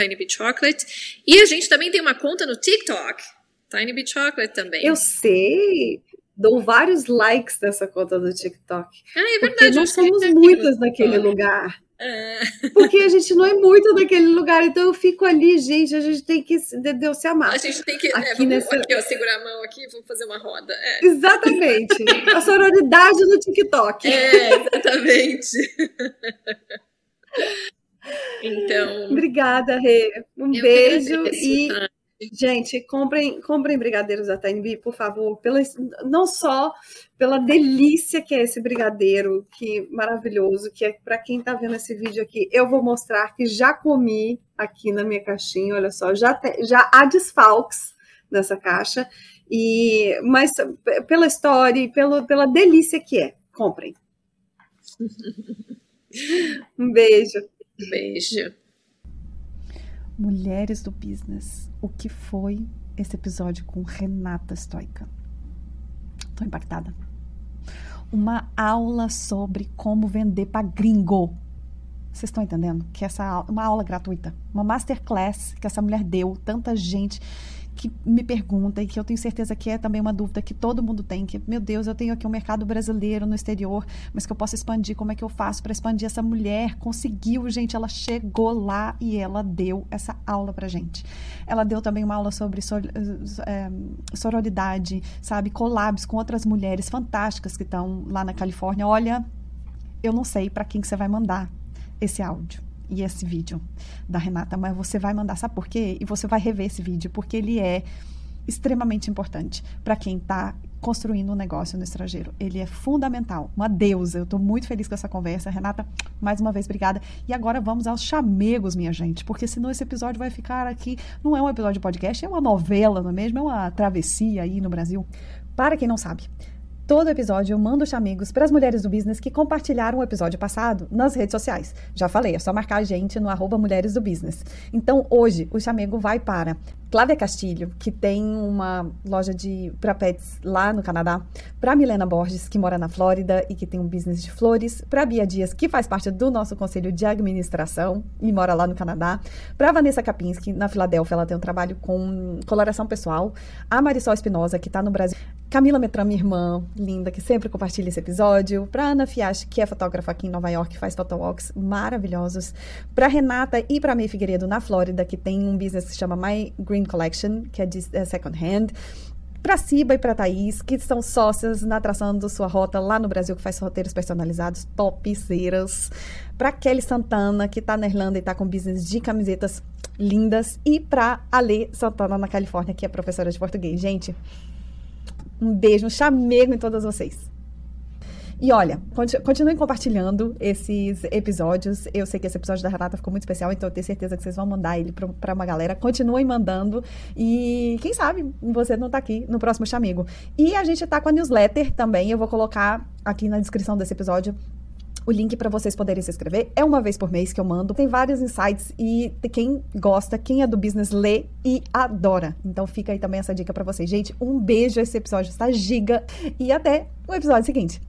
B: E a gente também tem uma conta no TikTok, tinybeechocolate também.
A: Eu sei! Dou vários likes nessa conta do TikTok.
B: Ah, é verdade.
A: Porque nós somos muitas naquele lugar.
D: É. Porque a gente não é muito daquele lugar, então eu fico ali, gente, a gente tem que Deus se amar.
B: A gente tem que é, aqui, é, vamos, nessa... aqui ó, segurar a mão aqui, vamos fazer uma roda. É.
D: Exatamente. a sororidade no TikTok.
B: É, exatamente. *laughs* então.
D: Obrigada, Rê. Um beijo e. Tá? Gente, comprem, comprem brigadeiros da TNB, por favor, pela, não só pela delícia que é esse brigadeiro, que maravilhoso, que é para quem está vendo esse vídeo aqui, eu vou mostrar que já comi aqui na minha caixinha, olha só, já, te, já há desfalques nessa caixa, e mas pela história e pelo, pela delícia que é, comprem. *laughs* Um beijo.
B: Beijo.
A: Mulheres do Business. O que foi esse episódio com Renata Stoica? Tô impactada. Uma aula sobre como vender para gringo. Vocês estão entendendo? Que essa uma aula gratuita, uma masterclass que essa mulher deu, tanta gente que me pergunta e que eu tenho certeza que é também uma dúvida que todo mundo tem, que, meu Deus, eu tenho aqui um mercado brasileiro no exterior, mas que eu posso expandir, como é que eu faço para expandir? Essa mulher conseguiu, gente, ela chegou lá e ela deu essa aula pra gente. Ela deu também uma aula sobre é, sororidade, sabe, collabs com outras mulheres fantásticas que estão lá na Califórnia. Olha, eu não sei para quem que você vai mandar esse áudio e esse vídeo da Renata, mas você vai mandar, sabe por quê? E você vai rever esse vídeo, porque ele é extremamente importante para quem está construindo um negócio no estrangeiro. Ele é fundamental, uma deusa. Eu estou muito feliz com essa conversa. Renata, mais uma vez, obrigada. E agora vamos aos chamegos, minha gente, porque senão esse episódio vai ficar aqui. Não é um episódio de podcast, é uma novela, não é mesmo? É uma travessia aí no Brasil. Para quem não sabe, Todo episódio eu mando chamegos para as mulheres do business que compartilharam o episódio passado nas redes sociais. Já falei, é só marcar a gente no arroba Mulheres do Business. Então hoje o chamego vai para Flávia Castilho, que tem uma loja de para pets lá no Canadá, para Milena Borges, que mora na Flórida e que tem um business de flores, para Bia Dias, que faz parte do nosso conselho de administração e mora lá no Canadá, para Vanessa Kapinski, na Filadélfia, ela tem um trabalho com coloração pessoal, a Marisol Espinosa, que está no Brasil, Camila Metram, minha irmã, linda, que sempre compartilha esse episódio, para Ana Fiache, que é fotógrafa aqui em Nova York, faz photowalks maravilhosos, para Renata e para Mei Figueiredo, na Flórida, que tem um business que se chama My Green Collection, que é de é second hand. Para Ciba e para Thaís, que são sócias na atração do Sua Rota lá no Brasil, que faz roteiros personalizados, topzeiras. Para Kelly Santana, que está na Irlanda e está com business de camisetas lindas. E para Ale Santana, na Califórnia, que é professora de português. Gente, um beijo, um chamego em todas vocês. E olha, continuem compartilhando esses episódios. Eu sei que esse episódio da Renata ficou muito especial, então eu tenho certeza que vocês vão mandar ele para uma galera. Continuem mandando. E quem sabe você não está aqui no próximo Chamigo. E a gente está com a newsletter também. Eu vou colocar aqui na descrição desse episódio o link para vocês poderem se inscrever. É uma vez por mês que eu mando. Tem vários insights e quem gosta, quem é do business, lê e adora. Então fica aí também essa dica para vocês. Gente, um beijo. Esse episódio está giga. E até o episódio seguinte.